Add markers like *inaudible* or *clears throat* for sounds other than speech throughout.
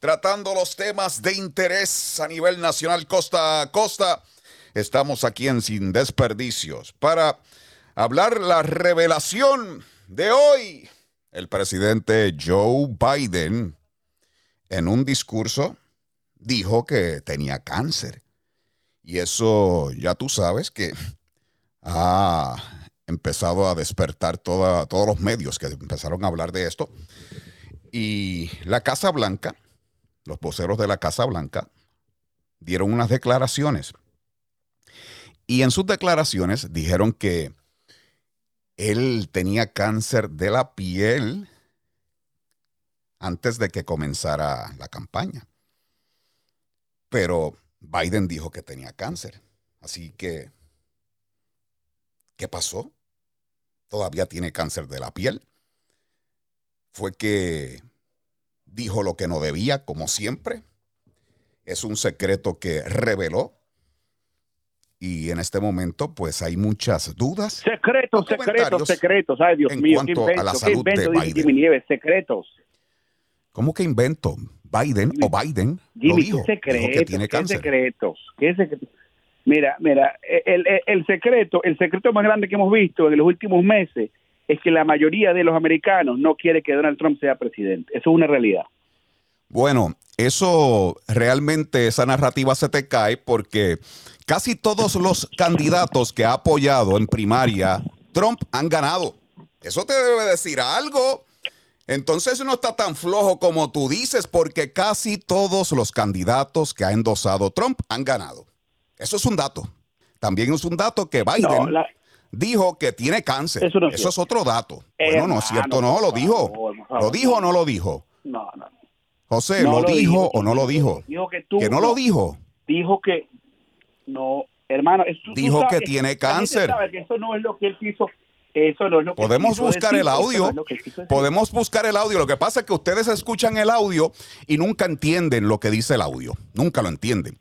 tratando los temas de interés a nivel nacional costa a costa. Estamos aquí en Sin Desperdicios para hablar la revelación de hoy. El presidente Joe Biden en un discurso dijo que tenía cáncer. Y eso ya tú sabes que ha empezado a despertar toda- todos los medios que empezaron a hablar de esto. Y la Casa Blanca, los voceros de la Casa Blanca, dieron unas declaraciones. Y en sus declaraciones dijeron que él tenía cáncer de la piel antes de que comenzara la campaña. Pero Biden dijo que tenía cáncer. Así que, ¿qué pasó? Todavía tiene cáncer de la piel. Fue que dijo lo que no debía, como siempre. Es un secreto que reveló. Y en este momento, pues hay muchas dudas. Secretos, secretos, secretos. Ay, Dios en mío, qué cuanto a invento, la qué salud invento, de Biden. Jimmy Nieves, secretos. ¿Cómo que invento? Biden o Biden lo Jimmy, dijo. qué Dijo que tiene qué cáncer. secretos, qué secretos. Mira, mira, el, el- el secreto, el secreto más grande que hemos visto en los últimos meses es que la mayoría de los americanos no quiere que Donald Trump sea presidente. Eso es una realidad. Bueno, eso realmente, esa narrativa se te cae porque casi todos los candidatos que ha apoyado en primaria, Trump han ganado. Eso te debe decir algo. Entonces no está tan flojo como tú dices porque casi todos los candidatos que ha endosado Trump han ganado. Eso es un dato. También es un dato que Biden No, la- dijo que tiene cáncer. Eso no es es cierto. otro dato. bueno, no es cierto, no, lo dijo. favor, ¿Lo dijo o no. lo dijo? No, no. José, No ¿lo, lo dijo dijo, o no lo dijo? Dijo que tú. Que no lo dijo. Dijo que. No, hermano. eso- Dijo sabes- que tiene cáncer. que eso no es lo que él quiso. Eso no es lo que Podemos buscar decir, el eso no audio. es. Podemos buscar el audio. Lo que pasa es que ustedes escuchan el audio y nunca entienden lo que dice el audio. Nunca lo entienden.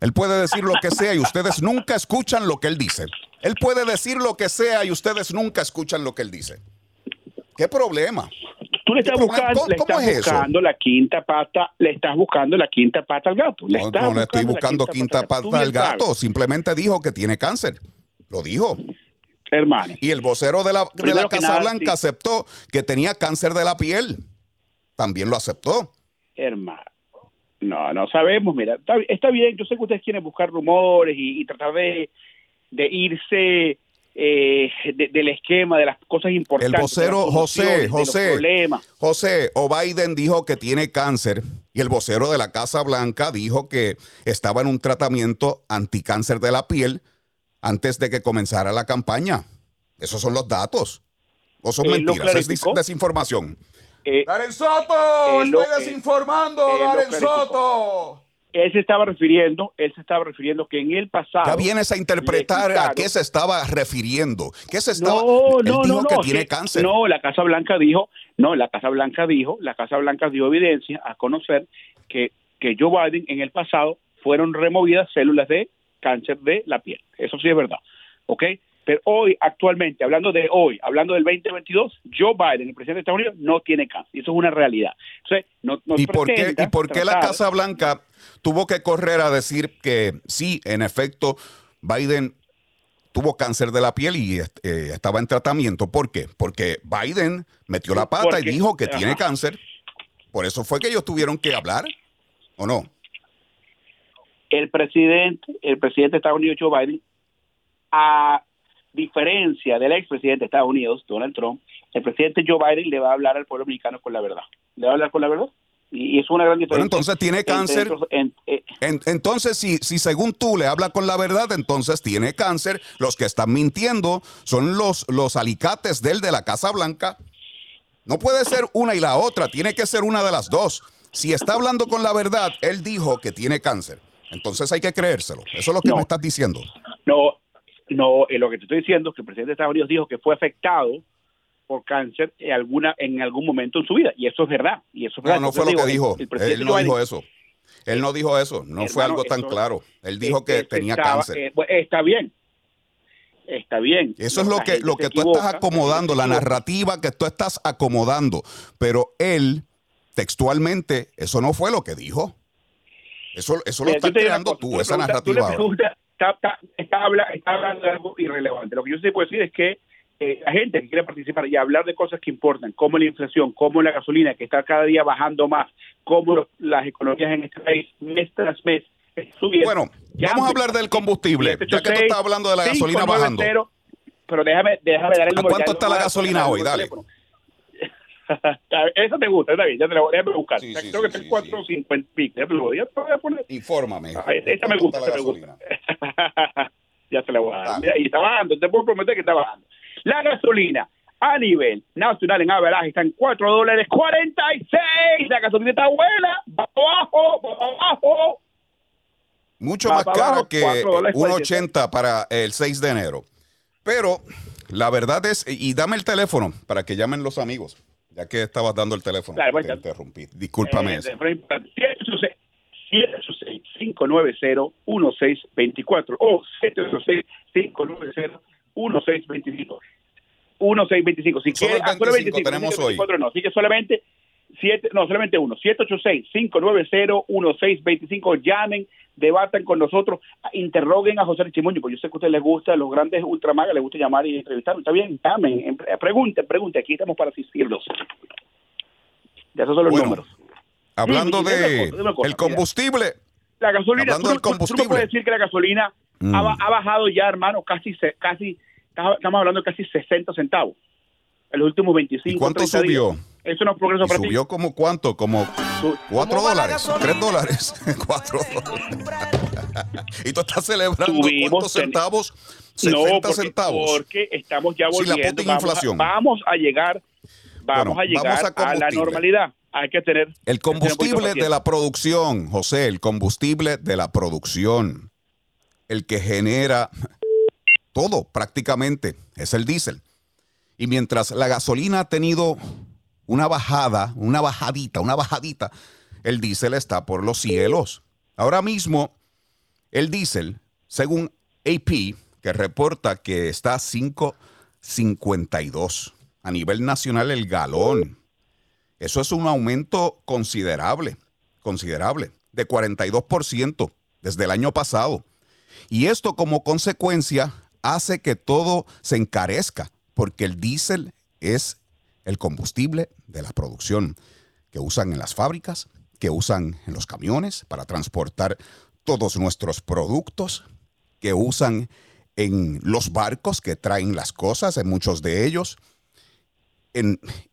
Él puede decir lo que sea y ustedes nunca escuchan lo que él dice. Él puede decir lo que sea y ustedes nunca escuchan lo que él dice. ¿Qué problema? Tú le estás ¿Cómo- buscando, cómo- le cómo estás es eso? buscando la quinta pata, le estás buscando la quinta pata al gato. Le No, estás no le estoy la buscando quinta Tú pata bien al gato. sabes, Simplemente dijo que tiene cáncer. Lo dijo. hermano. Y el vocero de la, de la Casa nada, Blanca sí. aceptó que tenía cáncer de la piel. También lo aceptó. Hermano. No, no sabemos, mira, está, está bien, yo sé que ustedes quieren buscar rumores y, y tratar de, de irse eh, de- del esquema, de las cosas El importantes. vocero de las José, José, problemas. José, o Biden dijo que tiene cáncer y el vocero de la Casa Blanca dijo que estaba en un tratamiento anticáncer de la piel antes de que comenzara la campaña. Esos son los datos. O son Él mentiras, es desinformación. Eh, Darren Soto, estoy desinformando, Darren clarificó. Soto. Él se estaba refiriendo, él se estaba refiriendo que en el pasado. Ya vienes a interpretar a qué se estaba refiriendo. ¿Qué se estaba? No, Él no, dijo no, que no. tiene que- cáncer. No, la Casa Blanca dijo, no, la Casa Blanca dijo, la Casa Blanca dio evidencia a conocer que, que Joe Biden en el pasado fueron removidas células de cáncer de la piel. Eso sí es verdad. ¿Ok? Pero hoy, actualmente, hablando de hoy, hablando del 2022, Joe Biden, el presidente de Estados Unidos, no tiene cáncer. Y eso es una realidad. Entonces, no, no ¿Y por, qué, pretenda ¿Y por qué la Casa Blanca tuvo que correr a decir que sí, en efecto, Biden tuvo cáncer de la piel y eh, estaba en tratamiento? ¿Por qué? Porque Biden metió la pata y dijo que ajá. tiene cáncer. Por eso fue que ellos tuvieron que hablar, ¿o no? el presidente, el presidente de Estados Unidos, Joe Biden, a diferencia del expresidente de Estados Unidos, Donald Trump, el presidente Joe Biden le va a hablar al pueblo mexicano con la verdad. Le va a hablar con la verdad. Y, y es una gran diferencia. Bueno, entonces tiene cáncer. en- eh, En- entonces, si, si según tú le habla con la verdad, entonces tiene cáncer. Los que están mintiendo son los, los alicates del de la Casa Blanca. No puede ser una y la otra, tiene que ser una de las dos. si está hablando con la verdad, él dijo que tiene cáncer. Entonces hay que creérselo. Eso es lo que No. me estás diciendo. No, no, eh, lo que te estoy diciendo es que el presidente de Estados Unidos dijo que fue afectado por cáncer en alguna en algún momento en su vida y eso es verdad y eso es No, verdad. no fue lo que dijo. el- el presidente Él no dijo eso. Él no dijo eso. No fue algo tan eso- claro. Él dijo eh, que eh, tenía estaba- cáncer. eh, está bien. Está bien. Eso es lo que, lo que tú equivoca, estás acomodando, la narrativa que tú estás acomodando. Pero él, textualmente, eso no fue lo que dijo. Eso, eso lo estás creando cosa, tú, esa tú le narrativa. ahora. preguntas, está, está- está habla- está hablando de algo irrelevante. Lo que yo sí puedo decir es que eh, la gente que quiere participar y hablar de cosas que importan, como la inflación, como la gasolina, que está cada día bajando más, como los- las economías en este país mes tras mes subiendo. Bueno, vamos a hablar del combustible. Ya que tú estás hablando de la gasolina bajando. 590, Pero déjame, déjame dar el ¿A número. cuánto ya está la a gasolina hoy? Dale. *laughs* Eso te gusta, está bien, ya te lo voy a buscar. Sí, Creo sí, que sí, está en sí, 4.50 pico. Ya te lo voy a- te a poner. Infórmame. Ah, esta me ¿Cuánto gusta, la me *laughs* ya se la voy a dar. Y está bajando, te puedo prometer que está bajando. La gasolina a nivel nacional en averaje está en 4 dólares 46. La gasolina está buena, va abajo, va abajo. Mucho Va más abajo, que cuatro dólares 1.80 para el 6 de enero. Pero la verdad es, y dame el teléfono para que llamen los amigos, ya que estabas dando el teléfono. Claro, te pues, interrumpí. Discúlpame Eh, eso. de frente, 786-590-1624 o 786-590-1625. 1625. Si Solo quiere, el ah, solo 25 tenemos hoy. 24 no, así que solamente siete, no, solamente uno. 786-590-1625. Llamen, debatan con nosotros, ah, interroguen a José Chimuño, porque yo sé que a ustedes les gusta, los grandes ultramagas les gusta llamar y entrevistar. Está bien, llamen, em- pregunten, pregunten. Aquí estamos para asistirlos. Ya esos son los Bueno, números. Hablando dime de cosa, cosa, el combustible, La gasolina, Hablando tú, del tú- tú combustible. puedes decir que la gasolina Mm. ha, ha bajado ya, hermano, casi, se- casi, estamos hablando de casi 60 centavos en los últimos 25 ¿y cuánto 30 días. subió? Eso no es progreso ¿Y para subió como cuánto? Como ti. Su- 4 ¿Cómo va la dólares, gasolina? 3 dólares, *laughs* 4 dólares. *laughs* y tú estás celebrando Tuvimos cuántos centavos? no, 60 porque, centavos. porque estamos ya Sí, la volviendo. puta vamos, a, inflación. vamos a llegar, vamos Bueno, a llegar vamos a a, la combustible. normalidad. Hay que tener El que tener combustible de la producción, José, el combustible de la producción, el que genera todo prácticamente, es el diésel. Y mientras la gasolina ha tenido una bajada, una bajadita, una bajadita, el diésel está por los cielos. Ahora mismo, el diésel, según AP, que reporta que está a 5.52 a nivel nacional el galón. Eso es un aumento considerable, considerable, de 42% desde el año pasado. Y esto como consecuencia hace que todo se encarezca, porque el diésel es el combustible de la producción que usan en las fábricas, que usan en los camiones para transportar todos nuestros productos, que usan en los barcos que traen las cosas, en muchos de ellos.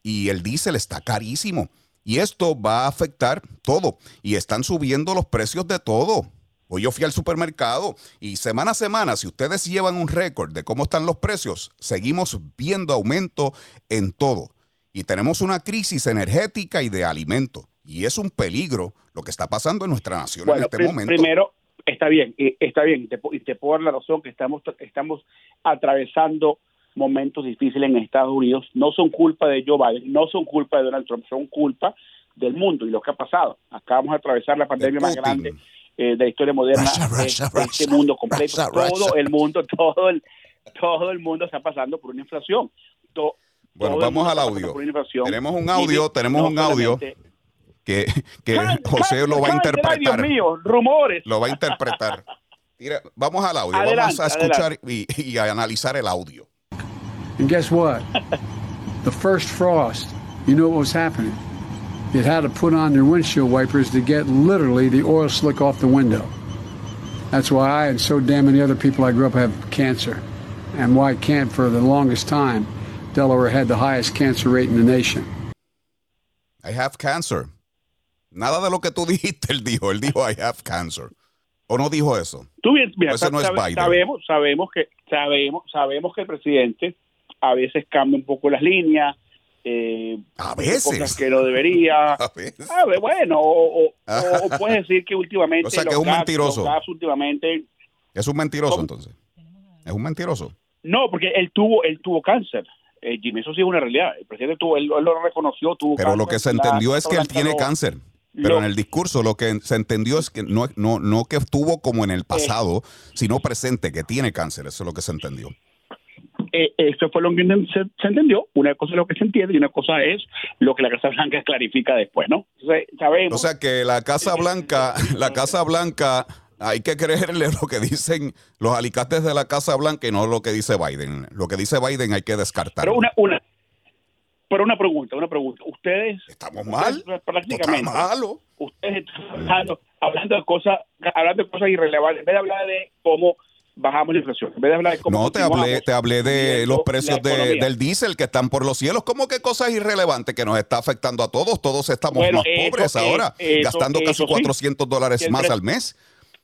Y el diésel está carísimo. Y esto va a afectar todo. Y están subiendo los precios de todo. Hoy yo fui al supermercado y semana a semana, si ustedes llevan un récord de cómo están los precios, seguimos viendo aumento en todo. Y tenemos una crisis energética y de alimento. Y es un peligro lo que está pasando en nuestra nación en este momento. primero, está bien, está bien, y te, te puedo dar la razón que estamos, estamos atravesando momentos difíciles en Estados Unidos. No son culpa de Joe Biden, no son culpa de Donald Trump, son culpa del mundo y lo que ha pasado. Acabamos de atravesar la pandemia más grande eh, de la historia moderna Russia, de- Russia, de, este Russia, mundo completo. Russia, todo Russia. el mundo, *laughs* todo el, todo el mundo está pasando por una inflación. To- Bueno, vamos al audio. Tenemos un Y audio, no tenemos un audio. que, que *laughs* José lo va a interpretar. Dios mío, rumores. Lo va a interpretar. Mira, vamos al audio, Adelante, vamos a escuchar y, y a analizar el audio. And guess what? the first frost, you know what was happening? It had to put on their windshield wipers to get literally the oil slick off the window. That's why I and so damn many other people I grew up have cancer. And why can't for the longest time Delaware had the highest cancer rate in the nation. I have cancer. Nada de lo que tú dijiste, él dijo. Él dijo, I have cancer. ¿O no dijo eso? Tú bien, mira, Ese no es Biden. sabemos, sabemos que sabemos, sabemos que el presidente a veces cambia un poco las líneas, eh, A dice veces. cosas que no debería. *laughs* A veces. A ver, bueno, o, o- o- o *laughs* puedes decir que últimamente. O sea, que los es un mentiroso. últimamente. Es un mentiroso, entonces. Es un mentiroso. No, porque él tuvo, él tuvo cáncer. Eh, Jimmy, eso sí es una realidad. El presidente tuvo, él, él lo reconoció, tuvo Pero lo que se La entendió es que él tiene cáncer. Pero lo- en el discurso lo que se entendió es que no, no, no que estuvo como en el pasado, sino presente, que tiene cáncer. Eso es lo que se entendió. Eh, eso fue lo que se, se entendió. Una cosa es lo que se entiende y una cosa es lo que la Casa Blanca clarifica después, ¿no? Entonces, sabemos. O sea que la Casa Blanca, la Casa Blanca, hay que creerle lo que dicen los alicates de la Casa Blanca y no lo que dice Biden. Lo que dice Biden hay que descartar. pero una, una, pero una pregunta, una pregunta. Ustedes Estamos mal. ustedes Está prácticamente, malo. ustedes están hablando, hablando de cosas, hablando de cosas irrelevantes, en vez de hablar de cómo bajamos la inflación, en vez de hablar de cómo No, te hablé, te hablé de los precios de- del diésel que están por los cielos. ¿Cómo que cosas irrelevantes que nos está afectando a todos? Todos estamos Bueno, más eso pobres es- ahora, eso- gastando casi eso sí. 400 dólares más al mes.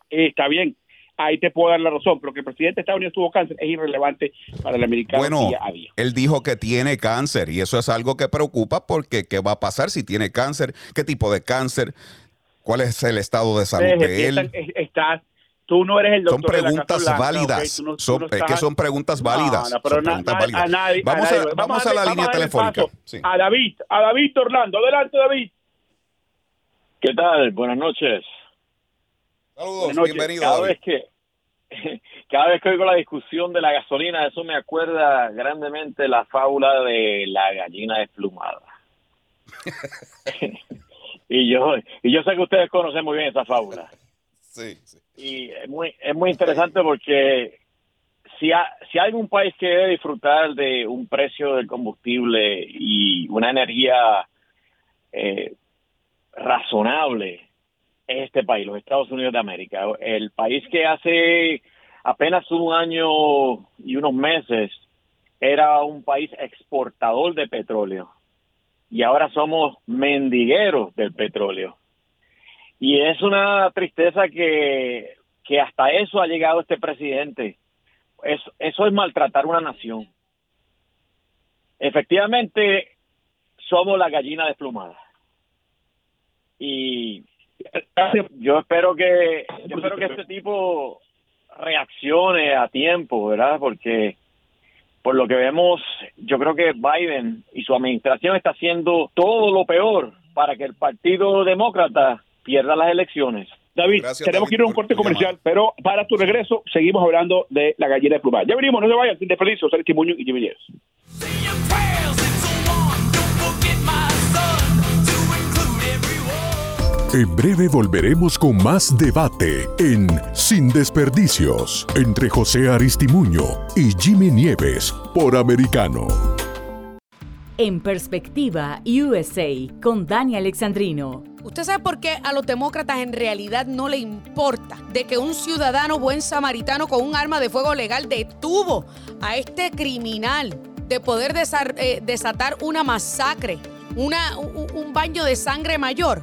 Eh, está bien, ahí te puedo dar la razón, pero que el presidente de Estados Unidos tuvo cáncer es irrelevante para el americano Bueno, día a día. él dijo que tiene cáncer y eso es algo que preocupa porque ¿qué va a pasar si tiene cáncer? ¿Qué tipo de cáncer? ¿Cuál es el estado de salud de él? empiezan- es- estás- tú no eres el Son doctor de la Casa preguntas Blanca, válidas. Son- no es que son preguntas válidas. no, pero Son na- preguntas na- válidas. a nadie- vamos a, nadie- vamos a la línea telefónica. Sí. A David, a David Orlando. Adelante, David. ¿Qué tal? Buenas noches. Saludos, Buenas noches. bienvenido. Cada David. vez que *laughs* cada vez que oigo la discusión de la gasolina, eso me acuerda grandemente la fábula de la gallina desplumada. *laughs* *laughs* y yo y yo sé que ustedes conocen muy bien esa fábula. Y es muy es muy interesante porque si, ha- si hay un país que debe disfrutar de un precio del combustible y una energía eh, razonable es este país, los Estados Unidos de América. El país que hace apenas un año y unos meses era un país exportador de petróleo y ahora somos mendigueros del petróleo. Y es una tristeza que, que hasta eso ha llegado este presidente. Eso, es maltratar una nación. Efectivamente, somos la gallina desplumada. Y yo espero que yo espero que este tipo reaccione a tiempo, ¿verdad? Porque por lo que vemos, yo creo que Biden y su administración está haciendo todo lo peor para que el Partido Demócrata pierda las elecciones. David, Gracias, tenemos David, que ir a un corte comercial, pero para tu regreso seguimos hablando de la gallina de plumada. Ya venimos, no se vayan, sin desperdicio, Sergio Muñoz y Jimmy Nieves. En breve volveremos con más debate en Sin Desperdicios entre José Aristimuño y Jimmy Nieves por Americano. En Perspectiva USA con Dani Alexandrino. ¿Usted sabe por qué a los demócratas en realidad no le importa de que un ciudadano buen samaritano con un arma de fuego legal detuvo a este criminal de poder eh, desatar una masacre, una, un, un baño de sangre mayor?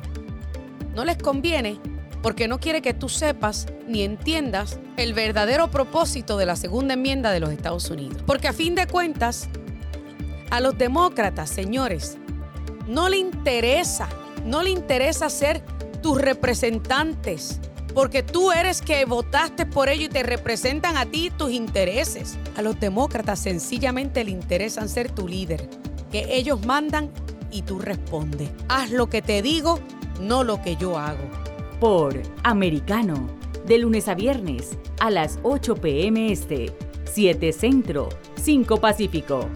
No les conviene porque no quiere que tú sepas ni entiendas el verdadero propósito de la segunda enmienda de los Estados Unidos. Porque a fin de cuentas, a los demócratas, señores, no le interesa, no le interesa ser tus representantes, porque tú eres que votaste por ello y te representan a ti tus intereses. A los demócratas sencillamente le interesan ser tu líder, que ellos mandan y tú respondes. Haz lo que te digo, no lo que yo hago. Por Americano. De lunes a viernes a las 8 p.m. Este, 7 Centro, 5 Pacífico.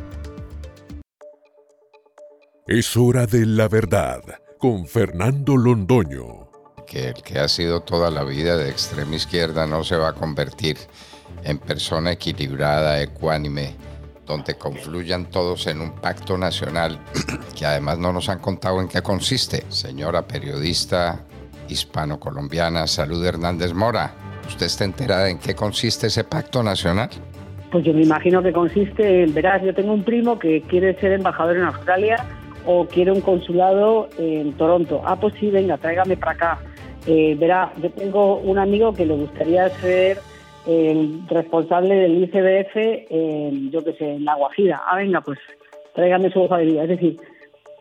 Es hora de la verdad con Fernando Londoño. que el que ha sido toda la vida de extrema izquierda no se va a convertir en persona equilibrada, ecuánime, donde confluyan todos en un pacto nacional *clears throat* que además no nos han contado en qué consiste. Señora periodista hispano-colombiana Salud Hernández Mora, ¿usted está enterada en qué consiste ese pacto nacional? Pues yo me imagino que consiste en, verás, yo tengo un primo que quiere ser embajador en Australia o quiere un consulado en Toronto. Ah, pues sí, venga, tráigame para acá. Eh, verá, yo tengo un amigo que le gustaría ser el responsable del ICBF en, yo qué sé, en La Guajira. Ah, venga, pues tráigame su hoja de vida. Es decir,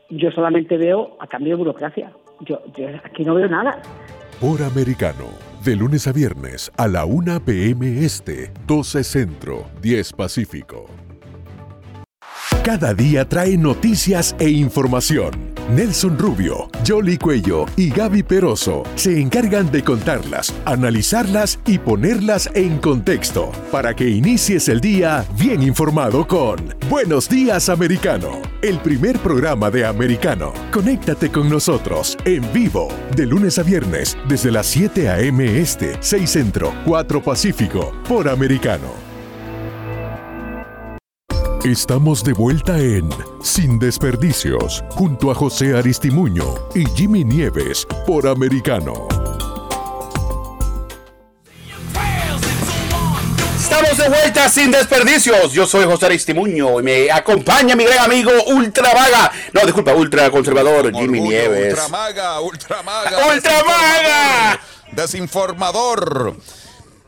yo solamente veo a cambio de burocracia. Yo, yo aquí no veo nada. Por Americano, de lunes a viernes a la 1 p.m. Este, 12 Centro, 10 Pacífico. Cada día trae noticias e información. Nelson Rubio, Jolly Cuello y Gaby Peroso se encargan de contarlas, analizarlas y ponerlas en contexto para que inicies el día bien informado con Buenos Días Americano, el primer programa de Americano. Conéctate con nosotros en vivo de lunes a viernes desde las 7 a.m. Este, 6 Centro, 4 Pacífico por Americano. Estamos de vuelta en Sin Desperdicios, junto a José Aristimuño y Jimmy Nieves por Americano. Estamos de vuelta sin desperdicios. Yo soy José Aristimuño y me acompaña mi gran amigo Ultra Vaga. No, disculpa, Ultra Conservador Jimmy Nieves. Ultramaga, ultramaga. *laughs* ¡Ultramaga! Desinformador.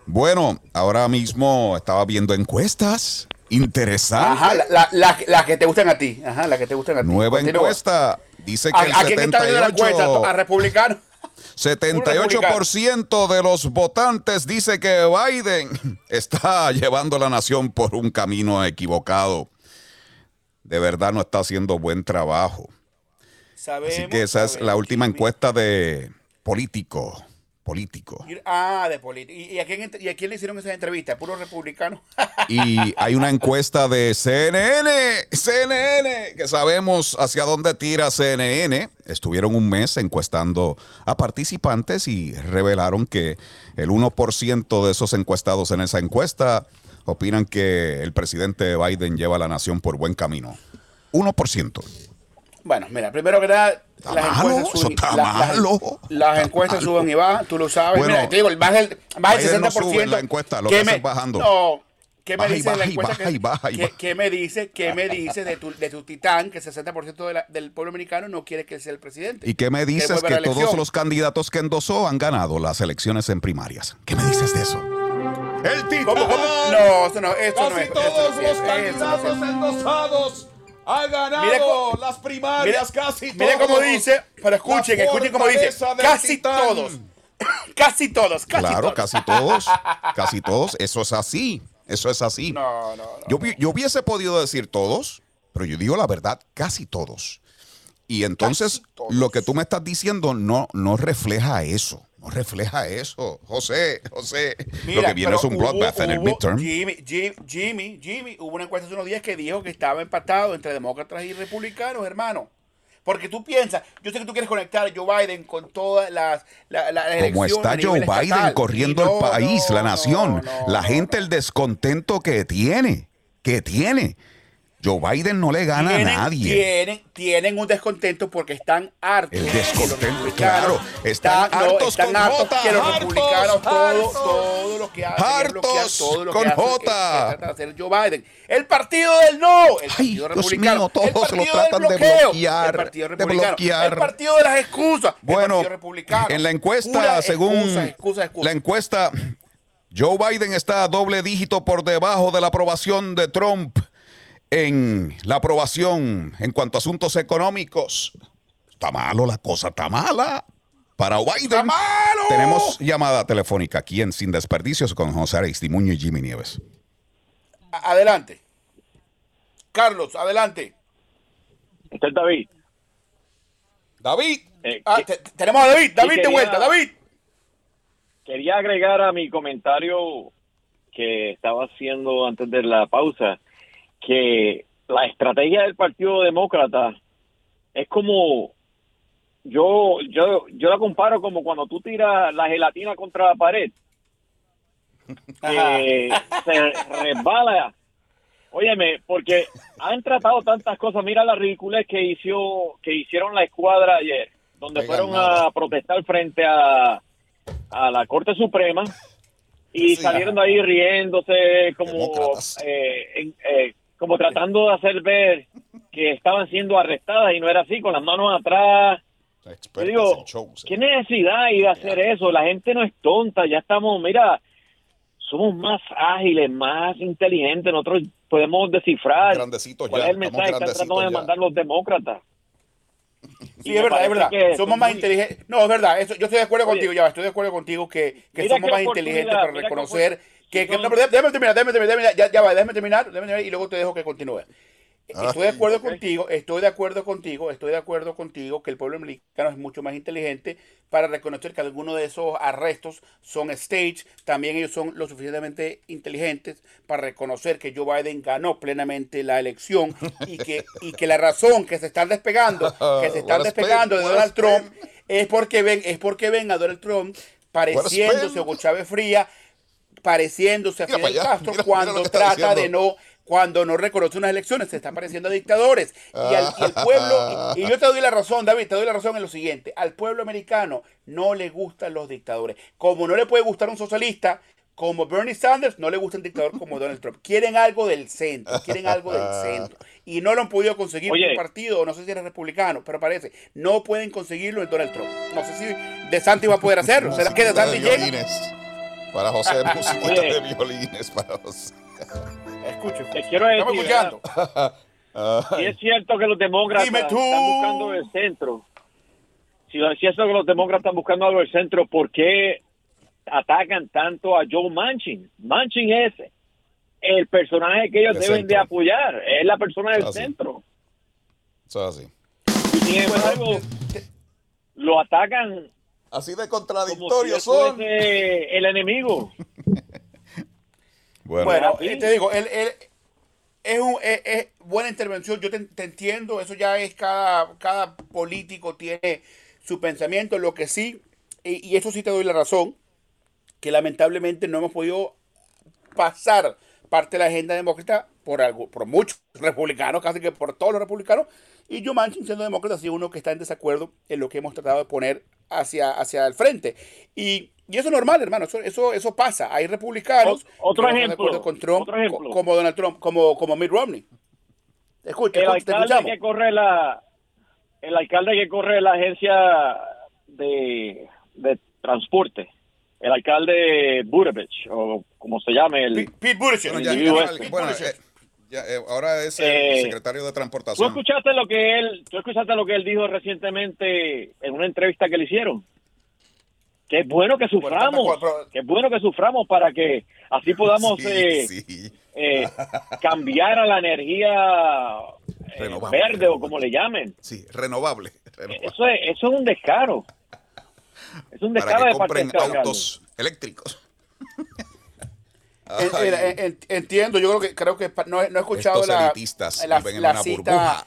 Bueno, ahora mismo estaba viendo encuestas. Interesante. Ajá, la, la, la- la que te gustan a ti. Ajá, la que te gustan a ti. Nueva Continúa. encuesta. Dice que ¿A, el a quién está viendo la encuesta? 78, ¿A republicano? *laughs* 78% de los votantes dice que Biden *laughs* está llevando a la nación por un camino equivocado. De verdad no está haciendo buen trabajo. Sabemos, Así que esa es la última encuesta de político. Político. Ah, de política. ¿Y, y a quién, ¿Y a quién le hicieron esa entrevista? ¿Puro republicano? Y hay una encuesta de CNN, CNN, que sabemos hacia dónde tira CNN. Estuvieron un mes encuestando a participantes y revelaron que el 1% de esos encuestados en esa encuesta opinan que el presidente Biden lleva a la nación por buen camino. 1%. Bueno, mira, primero que nada, Está las malo, encuestas eso suben. está la- las- malo. Las, Está encuestas malo. suben y bajan, tú lo sabes. Bueno, mira, te digo, más del, más del Biden no 60%. sube la encuesta, lo ¿qué que me- es bajando. No, ¿qué me Baja dice de baja baja que- baja ¿qué, baja. me dice, qué me dice de tu, de tu titán que el 60% de la- del pueblo americano no quiere que sea el presidente? ¿Y qué me dices que la todos los candidatos que endosó han ganado las elecciones en primarias? ¿Qué me dices de eso? El titán. ¿Cómo, cómo? No, esto no, esto no Casi es. esto todos no es, los esto no es. candidatos endosados ganado Mire co- las primarias casi Mire todos. cómo dice, pero escuchen, escuchen cómo dice. Casi titán. todos. *coughs* Casi todos, casi Claro, todos. casi todos. *laughs* Casi todos. Eso es así. Eso es así. No, no, no. Yo, yo hubiese podido decir todos, pero yo digo la verdad, casi todos. Y entonces Casi todos. lo que tú me estás diciendo no, no refleja eso. No refleja eso. José, José. lo que viene es un bloodbath en el midterm. Jimmy, Jimmy, Jimmy, Jimmy, hubo una encuesta hace unos días que dijo que estaba empatado entre demócratas y republicanos, hermano. Porque tú piensas, yo sé que tú quieres conectar a Joe Biden con todas las, la- la- Como está Joe Biden estatal. corriendo no, el país, no, la nación, no, la gente, el descontento que tiene, que tiene. Joe Biden no le gana tienen, a nadie. Tienen, tienen un descontento porque están hartos. El descontento, claro. Están no, hartos están con hartos J, que los hartos, republicanos hartos. todo lo que hacen es bloquear Hartos todo lo con que hacen es- J. es tratar de hacer Joe Biden. El partido del no, el Ay, partido Dios republicano, mío, todos el lo tratan de bloquear, el partido de republicano, bloquear. el partido de las excusas, Bueno, republicano. en la encuesta, según la encuesta, Joe Biden está a doble dígito por debajo de la aprobación de Trump en la aprobación en cuanto a asuntos económicos. Está malo la cosa, está mala. Para Biden. ¡Está malo! Tenemos llamada telefónica aquí en Sin Desperdicios con José Aristimuño y Jimmy Nieves. Adelante. Carlos, adelante. Este es David. David. Eh, Ah, que- tenemos a David, David de quería- vuelta, David. quería agregar a mi comentario que estaba haciendo antes de la pausa que la estrategia del Partido Demócrata es como yo yo yo la comparo como cuando tú tiras la gelatina contra la pared *laughs* que se resbala Óyeme, porque han tratado tantas cosas. Mira la ridiculez que hizo, que hicieron la escuadra ayer, donde Oigan, fueron a protestar frente a, a la Corte Suprema y Sí. salieron de ahí riéndose, como, eh, en- eh, como tratando de hacer ver que estaban siendo arrestadas y no era así, con las manos atrás. Yo digo, ¿qué necesidad hay de hacer eso? La gente no es tonta, ya estamos, mira, somos más ágiles, más inteligentes. Nosotros podemos descifrar Grandecitos cuál ya, es el mensaje que están tratando de mandar los demócratas. Sí, es verdad, es verdad. Somos más inteligentes. No, es verdad. Eso, yo estoy de acuerdo Oye. contigo, ya, estoy de acuerdo contigo que, que somos más inteligentes para reconocer que, que- no, pero déjame terminar, déjame terminar, déjame ya, ya va, déjame terminar, déjame terminar y luego te dejo que continúe. Estoy de acuerdo contigo, estoy de acuerdo contigo, estoy de acuerdo contigo que el pueblo americano es mucho más inteligente para reconocer que algunos de esos arrestos son stage. También ellos son lo suficientemente inteligentes para reconocer que Joe Biden ganó plenamente la elección y que, y que la razón que se están despegando, *laughs* que se están despegando de Donald Trump es porque ven, es porque ven a Donald Trump pareciéndose. Hugo Chávez Fría, pareciéndose a Mira Fidel allá, Castro mira- cuando trata de no cuando no reconoce unas elecciones, se está pareciendo a dictadores. Y, al, y el pueblo, y, y yo te doy la razón, David, te doy la razón en lo siguiente, al pueblo americano no le gustan los dictadores. Como no le puede gustar un socialista, como Bernie Sanders, no le gusta un dictador como Donald Trump. Quieren algo del centro, quieren algo del centro. Y no lo han podido conseguir Oye. por partido, no sé si eres republicano, pero parece, no pueden conseguirlo en Donald Trump. No sé si De Santi va a poder hacerlo. ¿Será que De Santi llega? Para José, *laughs* musiquita de violines para José. Escucho. Te quiero decir, Estamos escuchando. Si es cierto que los demócratas están buscando el centro, si es cierto que los demócratas están buscando algo del centro, ¿por qué atacan tanto a Joe Manchin? Manchin es el personaje que ellos De deben de apoyar, es la persona del sí. centro. Eso es así. Y sin embargo, lo atacan Así de si contradictorios él son. el enemigo. *laughs* Bueno, Bueno, eh, te digo, él, él- es, un, es, es buena intervención, yo te, te entiendo, eso ya es cada, cada político tiene su pensamiento, lo que sí, y, y eso sí te doy la razón, que lamentablemente no hemos podido pasar parte de la agenda demócrata por algo, por muchos republicanos, casi que por todos los republicanos, y Joe Manchin siendo demócrata ha sido uno que está en desacuerdo en lo que hemos tratado de poner hacia, hacia el frente. Y, y eso es normal, hermano, eso, eso, eso pasa. Hay republicanos Ot- otro que no están de ejemplo, acuerdo con Trump, otro ejemplo. como Donald Trump, como, como Mitt Romney. Escucha, el escucha, te alcalde escuchamos. que corre la el alcalde que corre la agencia de, de transporte el alcalde Buttigieg o como se llame el Pete Pete Buttigieg. bueno, ya- individuo ya- este. bueno, Buttigieg. eh, ya, eh, ahora es el Eh, secretario de tú Transportación. escuchaste lo que él tú escuchaste lo que él dijo recientemente en una entrevista que le hicieron que es bueno que suframos Bueno, pero- que es bueno que suframos para que así podamos Sí, eh, sí. eh, cambiar a la energía eh, Renovable, verde o como le llamen Sí, renovable. renovable. Eso es, eso es un descaro. Es un descaro Para que de parte de compren alcalde. autos eléctricos. En- en- en- entiendo, yo creo que creo que no, he- no he escuchado Estos la, elitistas la, viven en la una cita burbuja.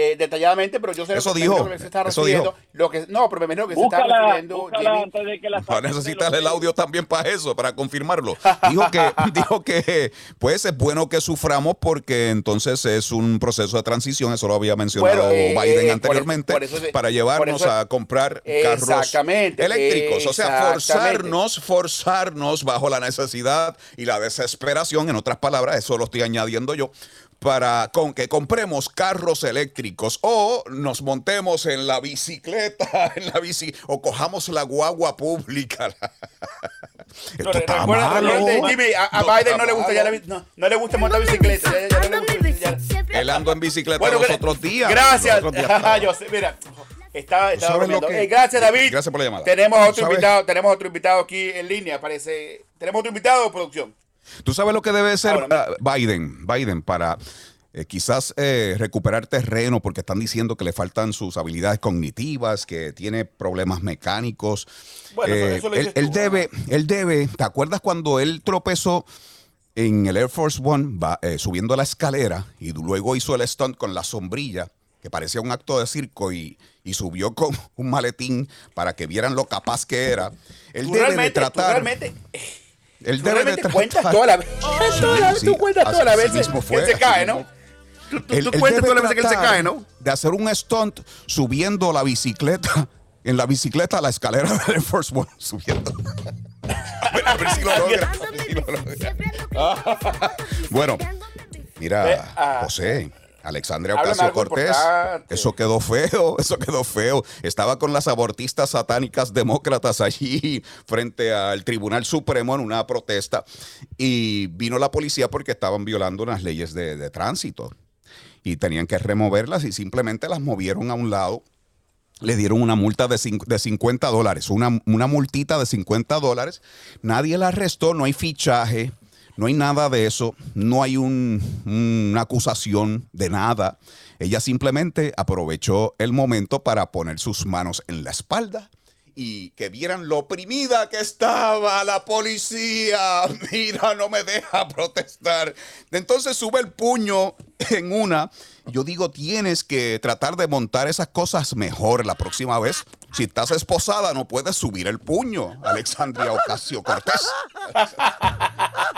Eh, detalladamente, pero yo sé Eso lo que, dijo, que se está eso refiriendo. dijo. Lo que, no, pero me imagino que se está refiriendo antes de que la Va a necesitar el audio también para eso, para confirmarlo. Dijo que, *laughs* dijo que, pues es bueno que suframos porque entonces es un proceso de transición, eso lo había mencionado Bueno, eh, Biden eh, anteriormente, por eso- por eso se- para llevarnos eso- a comprar carros Exactamente, eléctricos. O sea, forzarnos, forzarnos bajo la necesidad y la desesperación, en otras palabras, eso lo estoy añadiendo yo, para con que compremos carros eléctricos o nos montemos en la bicicleta, *laughs* en la bici, o cojamos la guagua pública. *laughs* Esto No, está recuerda- malo. recuerda, Jimmy, a, a No Biden no le gusta ya la, no, no le gusta montar bicicleta. ya- gusta- Él ando en bicicleta Bueno, los otros días. Gracias. Otros días. *laughs* Yo sé, mira, estaba, estaba sabes lo bromeando. que- Eh, gracias, David. Gracias por la llamada. Tenemos a ¿Tú otro sabes? invitado, tenemos otro invitado aquí en línea, parece. Tenemos otro invitado, producción. ¿Tú sabes lo que debe ser Ahora, ah, Biden? Biden para eh, quizás eh, recuperar terreno porque están diciendo que le faltan sus habilidades cognitivas, que tiene problemas mecánicos. Bueno, Eh, eso lo él, él debe, él debe, ¿te acuerdas cuando él tropezó en el Air Force One va, eh, subiendo la escalera y luego hizo el stunt con la sombrilla? que parecía un acto de circo y, y subió con un maletín para que vieran lo capaz que era. Él debe de realmente, tú tratar. realmente, él debe de cuentas veces. todas las- Sí, tú cuentas así- todas las así veces mismo que fue, él se cae. ¿no? Tú, tú- Él- tú cuentas todas las veces que él se cae, ¿no? De hacer un stunt subiendo la bicicleta, *laughs* en la bicicleta a la escalera del Air Force One, *laughs* subiendo. A ver, a ver si lo logra. a ver si lo logra. *laughs* Bueno, mira, ah, José, Alexandria Ocasio Cortés. Eso quedó feo, *laughs* eso quedó feo. Estaba con las abortistas satánicas demócratas allí frente al Tribunal Supremo en una protesta y vino la policía porque estaban violando unas leyes de, de tránsito y tenían que removerlas y simplemente las movieron a un lado. Le dieron una multa de, de 50 dólares, una, una multita de 50 dólares. Nadie la arrestó, no hay fichaje, no hay nada de eso, no hay un- una acusación de nada. Ella simplemente aprovechó el momento para poner sus manos en la espalda y que vieran lo oprimida que estaba la policía. *laughs* Mira, no me deja protestar. Entonces sube el puño en una. Yo digo, tienes que tratar de montar esas cosas mejor la próxima vez. Si estás esposada, no puedes subir el puño, Alexandria Ocasio Cortés. *laughs*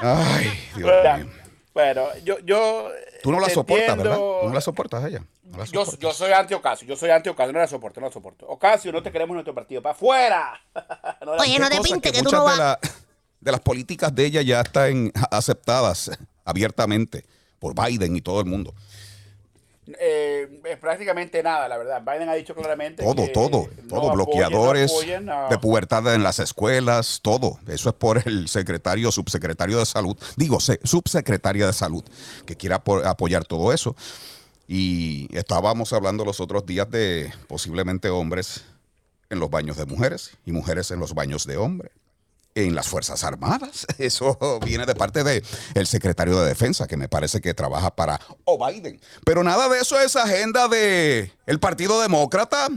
Ay, Dios Bueno, mío. bueno, yo, yo. Tú no la soportas, ¿verdad? Tú no la soportas a ella. No la Yo, soportas. yo soy anti-Ocasio, yo soy anti-Ocasio, no la soporto, no la soporto. Ocasio, no te queremos en nuestro partido, para afuera. *laughs* No la- Oye, no te pinte que tú muchas no de, vas. la- de las políticas de ella ya están aceptadas abiertamente por Biden y todo el mundo. Eh, es prácticamente nada, la verdad. Biden ha dicho claramente Todo, que todo, no todo, apoyen- bloqueadores no apoyen a- de pubertad en las escuelas, todo. Eso es por el secretario, subsecretario de salud, digo, se- subsecretaria de salud, que quiere apo- apoyar todo eso. Y estábamos hablando los otros días de posiblemente hombres en los baños de mujeres y mujeres en los baños de hombres. En las Fuerzas Armadas. *laughs* Eso viene de parte del el secretario de Defensa, que me parece que trabaja para O Biden. Pero nada de eso es agenda del el Partido Demócrata,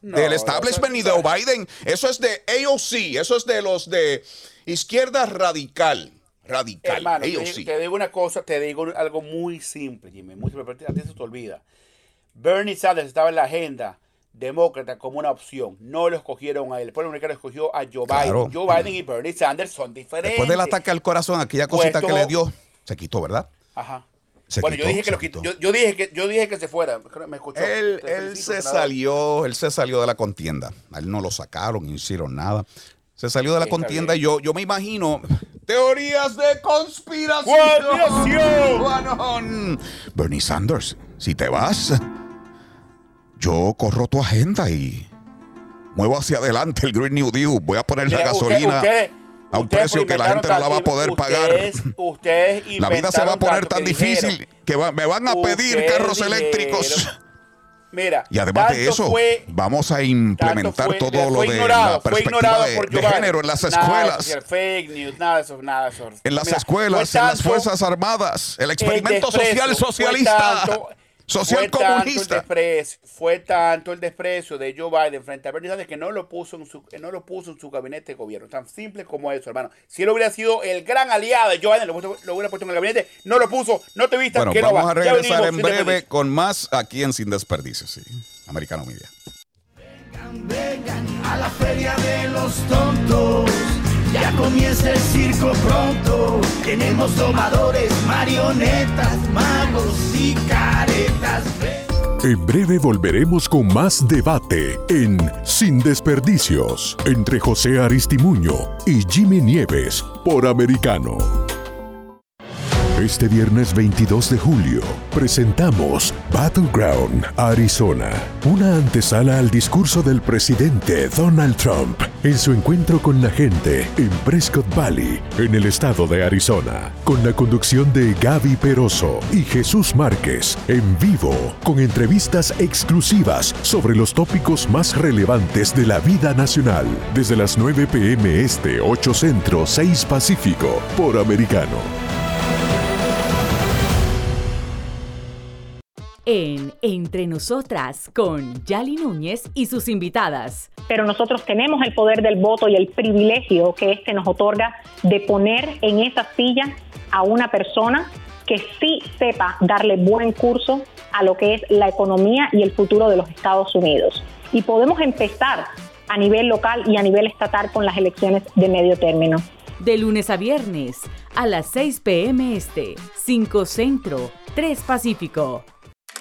del establishment y de O Biden. Eso es de AOC, eso es de los de izquierda radical. Radical. Hermano, te, AOC. digo- te digo una cosa, te digo algo muy simple, Jimmy, muy simple, pero a ti se te olvida. Bernie Sanders estaba en la agenda demócrata como una opción. No lo escogieron a él. El pueblo americano escogió a Joe Claro. Biden. Joe Biden y Bernie Sanders son diferentes. Después del ataque al corazón, aquella cosita Puesto- que le dio, se quitó, ¿verdad? Ajá. Se bueno, quitó, yo dije que lo quitó. Yo, yo dije que yo dije que se fuera. Me escuchó. Él, se salió, él se salió de la contienda. A él no lo sacaron, no hicieron nada. Se salió de la contienda y yo, yo me imagino teorías de conspiración. Bernie Sanders, si te vas, yo corro tu agenda y muevo hacia adelante el Green New Deal. Voy a poner la usted- gasolina a un precio que la gente no la va a poder pagar. Ustedes, *laughs* La vida se va a poner tan que difícil dijeron, que va- me van a pedir carros eléctricos. Mira, Y además de eso, fue- vamos a implementar fue- todo lo de la fue perspectiva ignorado de, por de género en las Nada escuelas. eso, fake news, nada de eso, nada de eso. En las Mira, escuelas, en las Fuerzas Armadas, el experimento el social socialista, tanto- social fue tanto el comunista. desprecio- fue tanto el desprecio de Joe Biden frente a Bernie Sanders que no lo puso en su, que no lo puso en su gabinete de gobierno. Tan simple como eso, hermano. Si él hubiera sido el gran aliado de Joe Biden, lo, puso- lo hubiera puesto en el gabinete, no lo puso, no te vistas, Bueno, que no vamos va. a regresar venimos, en breve con más aquí en Sin Desperdicio, sí. Americano Media. a la feria de los tontos. Ya comienza el circo pronto. Tenemos domadores, marionetas, magos y. En breve volveremos con más debate en Sin Desperdicios entre José Aristimuño y Jimmy Nieves por Americano. Este viernes 22 de julio presentamos Battleground, Arizona, una antesala al discurso del presidente Donald Trump en su encuentro con la gente en Prescott Valley, en el estado de Arizona, con la conducción de Gaby Peroso y Jesús Márquez en vivo, con entrevistas exclusivas sobre los tópicos más relevantes de la vida nacional, desde las 9 pm este, 8 centro, 6 pacífico, por Americano. En Entre Nosotras con Yali Núñez y sus invitadas. pero nosotros tenemos el poder del voto y el privilegio que este nos otorga de poner en esa silla a una persona que sí sepa darle buen curso a lo que es la economía y el futuro de los Estados Unidos. Y podemos empezar a nivel local y a nivel estatal con las elecciones de medio término. De lunes a viernes a las 6 p.m. este, 5 centro, 3 pacífico.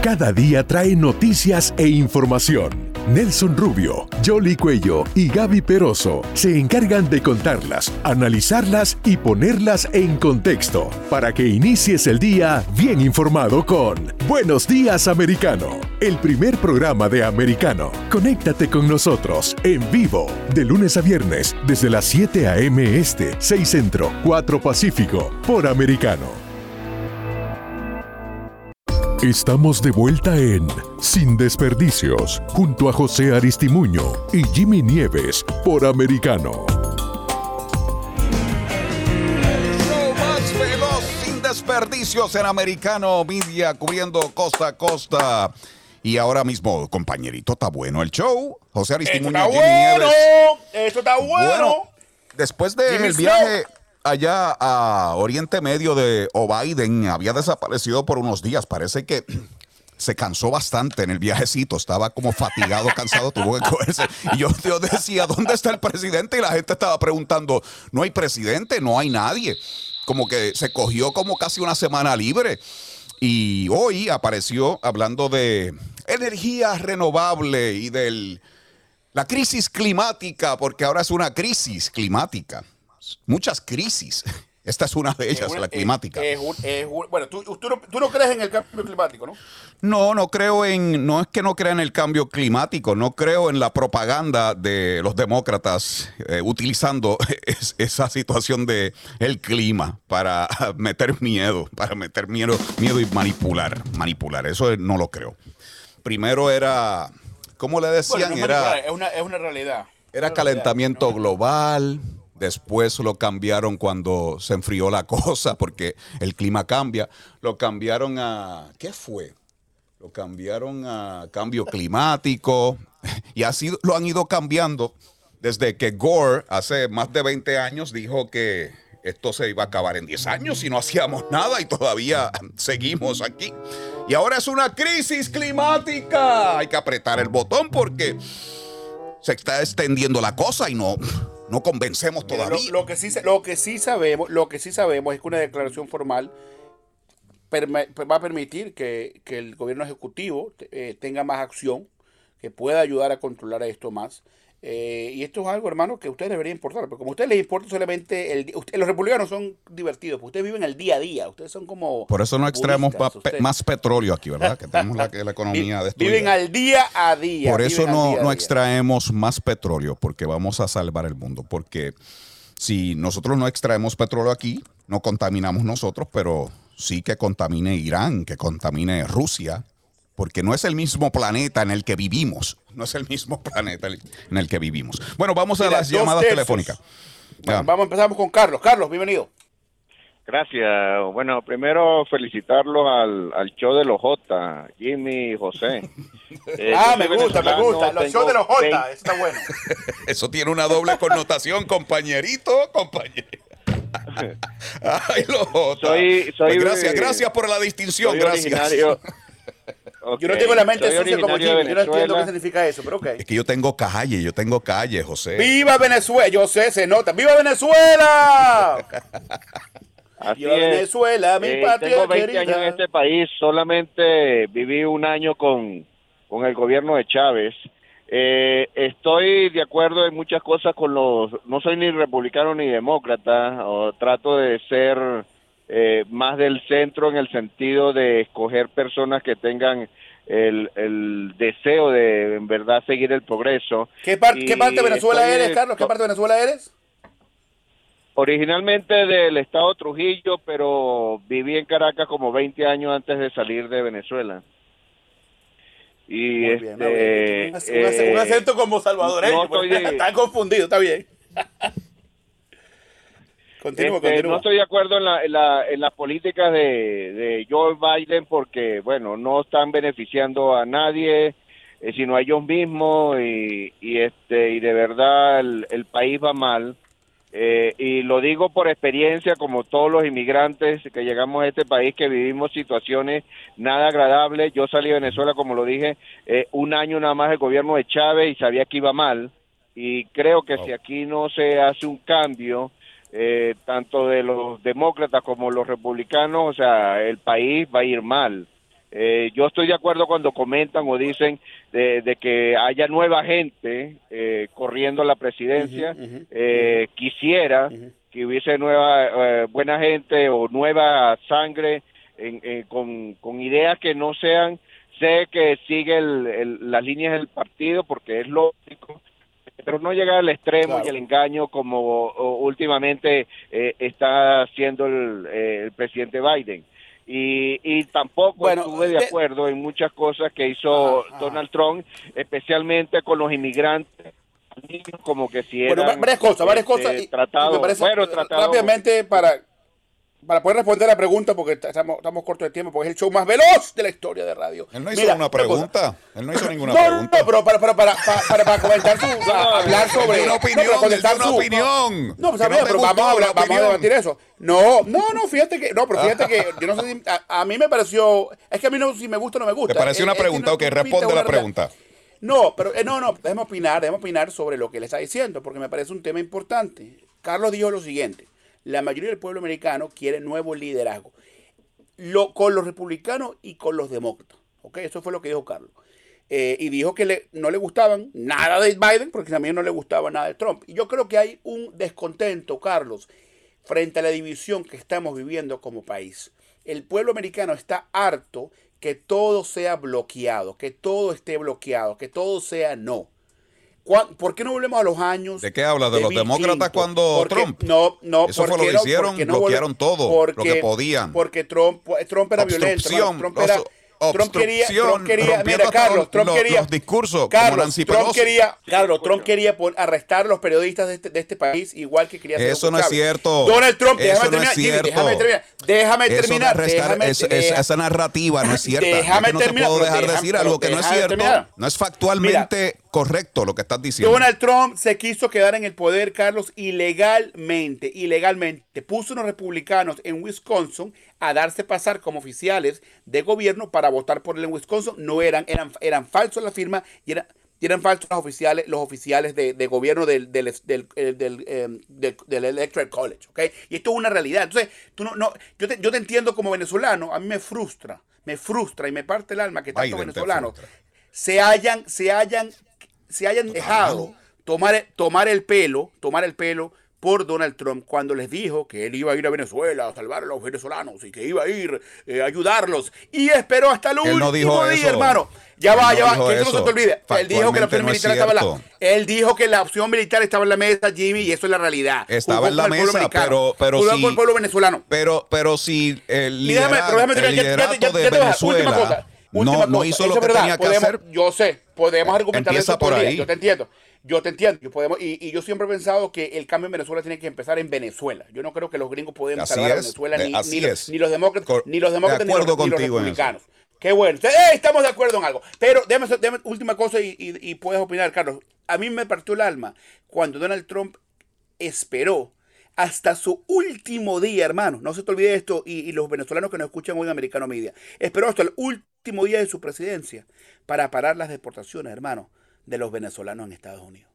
Cada día trae noticias e información. Nelson Rubio, Jolly Cuello y Gaby Peroso se encargan de contarlas, analizarlas y ponerlas en contexto para que inicies el día bien informado con Buenos Días Americano, el primer programa de Americano. Conéctate con nosotros en vivo de lunes a viernes desde las 7 a.m. Este, 6 Centro, 4 Pacífico por Americano. Estamos de vuelta en Sin Desperdicios, junto a José Aristimuño y Jimmy Nieves por Americano. show más veloz sin desperdicios en Americano Media, cubriendo costa a costa. Y ahora mismo, compañerito, está bueno el show. José Esto Aristimuño, está Jimmy bueno. Nieves. Esto está bueno. Bueno, después del Jimmy viaje allá a Oriente Medio de O'Biden, había desaparecido por unos días. Parece que *clears throat* se cansó bastante en el viajecito, estaba como fatigado, cansado, tuvo que *laughs* cogerse. Y yo, yo decía, ¿dónde está el presidente? Y la gente estaba preguntando, no hay presidente, no hay nadie. Como que se cogió como casi una semana libre. Y hoy apareció hablando de energía renovable y de la crisis climática, porque ahora es una crisis climática. Muchas crisis. *laughs* Esta es una de ellas, Es una- la climática. es- es bueno, tú, tú no, tú no crees en el cambio climático, ¿no? No, no creo en, no es que no crea en el cambio climático, no creo en la propaganda de los demócratas eh, utilizando *laughs* es- esa situación de el clima para *laughs* meter miedo, para meter miedo, miedo y manipular, manipular. Eso no lo creo. Primero era, ¿cómo le decían? Bueno, no es era es, una, es una realidad. era calentamiento global. Después lo cambiaron cuando se enfrió la *laughs* cosa, porque el clima cambia. Lo cambiaron a. ¿Qué fue? Lo cambiaron a cambio climático. *laughs* Y así lo han ido cambiando desde que Gore, hace más de 20 años, dijo que esto se iba a acabar en 10 años y no hacíamos nada y todavía *laughs* seguimos aquí. Y ahora es una crisis climática. Hay que apretar el botón porque se está extendiendo la cosa y no, no convencemos todavía. Lo, lo que sí, lo que sí sabemos, lo que sí sabemos es que una declaración formal perme- va a permitir que, que el gobierno ejecutivo eh, tenga más acción, que pueda ayudar a controlar esto más. Eh, y esto es algo, hermano, que a ustedes debería importar, porque como a ustedes les importa solamente el usted- los republicanos son divertidos, porque ustedes viven el día a día, ustedes son como Por eso no extraemos más, pe- ustedes. más petróleo aquí, ¿verdad? Que tenemos la, *laughs* la economía destruida. viven al día a día. Por eso no, día no día. extraemos más petróleo, porque vamos a salvar el mundo. Porque si nosotros no extraemos petróleo aquí, no contaminamos nosotros, pero sí que contamine Irán, que contamine Rusia, porque no es el mismo planeta en el que vivimos. No es el mismo *laughs* planeta en el que vivimos. Bueno, vamos a Mira, las llamadas tercios. telefónicas. Bueno, vamos, empezamos con Carlos. Carlos, bienvenido. Gracias. Bueno, primero felicitarlos al, al show de los J, Jimmy y José. *laughs* Eh, ah, me gusta, me gusta. Los shows de los J, 20 eso está bueno. *laughs* Eso tiene una doble connotación, compañerito, compañero. Ay, los Jota. Soy- soy- Pues gracias, gracias por la distinción, soy gracias. originario- Yo no tengo la mente soy sucia como Jimmy. Yo no entiendo qué significa eso, pero ok. Es que yo tengo calle, yo tengo calle, José. ¡Viva Venezuela! Yo sé, se nota. ¡Viva Venezuela! *laughs* Así ¡Viva es. Venezuela, mi Eh, patria tengo 20 querida! años en este país, solamente viví un año con, con el gobierno de Chávez. Eh, estoy de acuerdo en muchas cosas con los, no soy ni republicano ni demócrata, o trato de ser eh, más del centro en el sentido de escoger personas que tengan el, el deseo de en verdad seguir el progreso. ¿Qué, par- qué parte de Venezuela eres, Carlos? ¿Qué parte de Venezuela eres? Originalmente del estado Trujillo, pero viví en Caracas como 20 años antes de salir de Venezuela. Y bien, este, un, ac- un ac- un eh, acento como salvadoreño. no pues, estoy *laughs* Está confundido, está bien. *laughs* continúa, este, continúa. no estoy de acuerdo en, la, en, la, en las políticas de, de Joe Biden porque, bueno, no están beneficiando a nadie. eh, sino a ellos mismos y, y, este y de verdad el, el país va mal. Eh, y lo digo por experiencia, como todos los inmigrantes que llegamos a este país, que vivimos situaciones nada agradables. Yo salí de Venezuela, como lo dije, eh, un año nada más el gobierno de Chávez y sabía que iba mal. Y creo que si aquí no se hace un cambio, eh, tanto de los demócratas como los republicanos, o sea, el país va a ir mal. Eh, yo estoy de acuerdo cuando comentan o dicen de, de que haya nueva gente eh, corriendo la presidencia. Eh, quisiera que hubiese nueva eh, buena gente o nueva sangre en- en- con, con ideas que no sean, sé que sigue el- el- las líneas del partido porque es lógico, pero no llegar al extremo Claro. y el engaño como últimamente eh, está haciendo el, eh, el presidente Biden. Y, y tampoco Bueno, estuve de de- acuerdo en muchas cosas que hizo Donald Trump, especialmente con los inmigrantes, como que si Bueno, eran va- varias cosas, varias este, cosas. y- y tratados, me parece, bueno, eh, tratados- rápidamente para, para poder responder la pregunta, porque estamos, estamos cortos de tiempo, porque es el show más veloz de la historia de radio. Él no hizo Mira, una pregunta. Él no hizo ninguna No, no, pregunta. no, pero para, para, para, para, para, para comentar su, *laughs* hablar sobre una no, opinión, para contestar una su- opinión. No, pues Que no pero vamos a hablar, la vamos a debatir eso. No, no, no, fíjate que, no, pero fíjate que yo no sé si, a, a mí me pareció, es que a mí no, si me gusta o no me gusta. ¿Te pareció una pregunta? una pinta, responde la pregunta. No, pero eh, no, no, déjame opinar, déjame opinar sobre lo que él está diciendo, porque me parece un tema importante. Carlos dijo lo siguiente, la mayoría del pueblo americano quiere nuevo liderazgo, lo, con los republicanos y con los demócratas. Eso fue lo que dijo Carlos. Eh, y dijo que le- no le gustaban nada de Biden, porque también no le gustaba nada de Trump. Y yo creo que hay un descontento, Carlos, frente a la división que estamos viviendo como país. El pueblo americano está harto que todo sea bloqueado, que todo esté bloqueado, que todo sea no. ¿Cuán- ¿Por qué no volvemos a los años? ¿De qué habla? ¿De los demócratas cuando Porque- Trump? No, no. Eso fue ¿por lo que no? hicieron, ¿Por qué no bloquearon todo, lo que podían. Porque Trump, Trump era violento. Trump era, Trump quería, Trump quería, mira, Carlos, Trump los- quería, los discursos, como Carlos, Nancy Trump quería, Carlos, Trump quería arrestar a los periodistas de este, de este país, igual que quería hacer Eso no es cierto. Donald Trump, Eso déjame no terminar, Jimmy, déjame terminar, déjame Eso de terminar, arrestar- déjame, es- es- deja- esa narrativa no es cierta. Déjame Es que no te terminar, puedo dejar déjame- decir algo que no es cierto. terminar. No es factualmente correcto lo que estás diciendo. Donald Trump se quiso quedar en el poder, Carlos, ilegalmente, ilegalmente. Puso unos republicanos en Wisconsin a darse pasar como oficiales de gobierno para votar por él en Wisconsin. No eran, eran, eran falsos las firmas y eran, eran falsos los oficiales, los oficiales de, de gobierno del, del, del, eh, del, del- Electoral College, ¿ok? Y esto es una realidad. Entonces, tú no, no, yo, te, yo te entiendo como venezolano, a mí me frustra, me frustra y me parte el alma que te venezolanos se hayan, se hayan, se hayan dejado tomar, tomar el pelo, tomar el pelo por Donald Trump cuando les dijo que él iba a ir a Venezuela a salvar a los venezolanos y que iba a ir eh, a ayudarlos y esperó hasta el último no dijo día, eso. hermano. Ya Él va, no ya va, que eso no se te olvide. Él dijo que la opción no es militar estaba en la, él dijo que la opción militar estaba en la mesa, Jimmy, y eso es la realidad. Estaba Jugó en la mesa, americano. pero, pero si, el pueblo venezolano. Pero, pero si el, Y déjame, pero déjame el terminar, ya- ya- liderato ya- de Venezuela cosa, última no, no cosa. hizo Eso lo que verdad, tenía que podemos- hacer. Yo sé, podemos argumentar Empieza eso por ahí. Yo te entiendo. Yo te entiendo. Yo podemos, y, y yo siempre he pensado que el cambio en Venezuela tiene que empezar en Venezuela. Yo no creo que los gringos podemos Así salvar a Venezuela de- ni, así ni, los- ni los demócratas, ni los demócratas ni los, acuerdo ni los eso. republicanos. Qué bueno. ¡Eh! estamos de acuerdo en algo. Pero déjame, déjame última cosa y, y- y puedes opinar, Carlos. A mí me partió el alma cuando Donald Trump esperó hasta su último día, hermano. No se te olvide esto y, los venezolanos que nos escuchan hoy en Americano Media. Esperó hasta el último día de su presidencia para parar las deportaciones, hermano, de los venezolanos en Estados Unidos.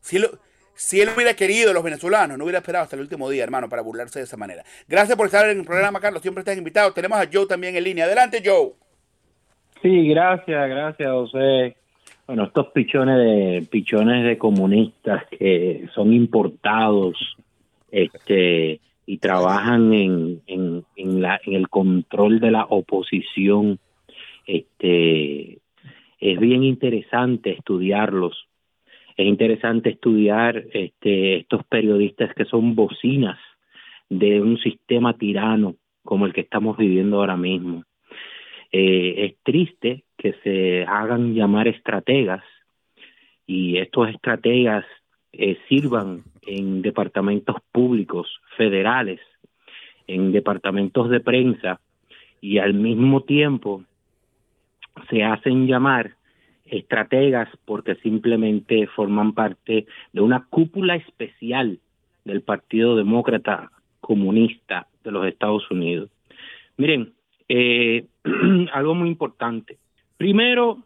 Si él, si él hubiera querido los venezolanos, no hubiera esperado hasta el último día, hermano, para burlarse de esa manera. Gracias por estar en el programa, Carlos. Siempre estás invitado. Tenemos a Joe también en línea. Adelante, Joe. Sí, gracias, gracias, José. Bueno, estos pichones de pichones de comunistas que son importados, este, y trabajan en, en, el control de la oposición, este, es bien interesante estudiarlos. Es interesante estudiar este, estos periodistas que son bocinas de un sistema tirano como el que estamos viviendo ahora mismo. Eh, es triste que se hagan llamar estrategas y estos estrategas eh, sirvan en departamentos públicos federales, en departamentos de prensa y al mismo tiempo se hacen llamar estrategas porque simplemente forman parte de una cúpula especial del Partido Demócrata Comunista de los Estados Unidos. Miren, eh, *clears throat* algo muy importante. Primero,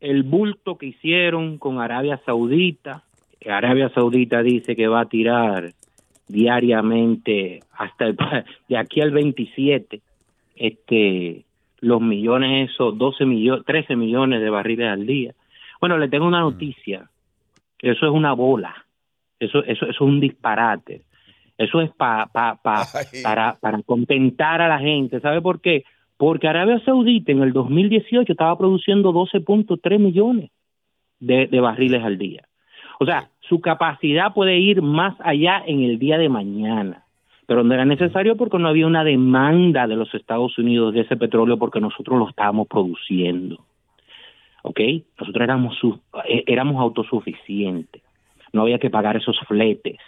el bulto que hicieron con Arabia Saudita. Arabia Saudita dice que va a tirar diariamente hasta el- de aquí al 27 este los millones esos 12 millones 13 millones de barriles al día. Bueno le tengo una noticia. Eso es una bola. Eso eso, eso es un disparate. Eso es pa, pa- pa- *laughs* para para contentar a la gente. ¿sabe por qué? porque Arabia Saudita en el 2018 estaba produciendo 12.3 millones de, de barriles al día. O sea, su capacidad puede ir más allá en el día de mañana, pero no era necesario porque no había una demanda de los Estados Unidos de ese petróleo porque nosotros lo estábamos produciendo. ¿Ok? Nosotros éramos, eh, éramos autosuficientes. No había que pagar esos fletes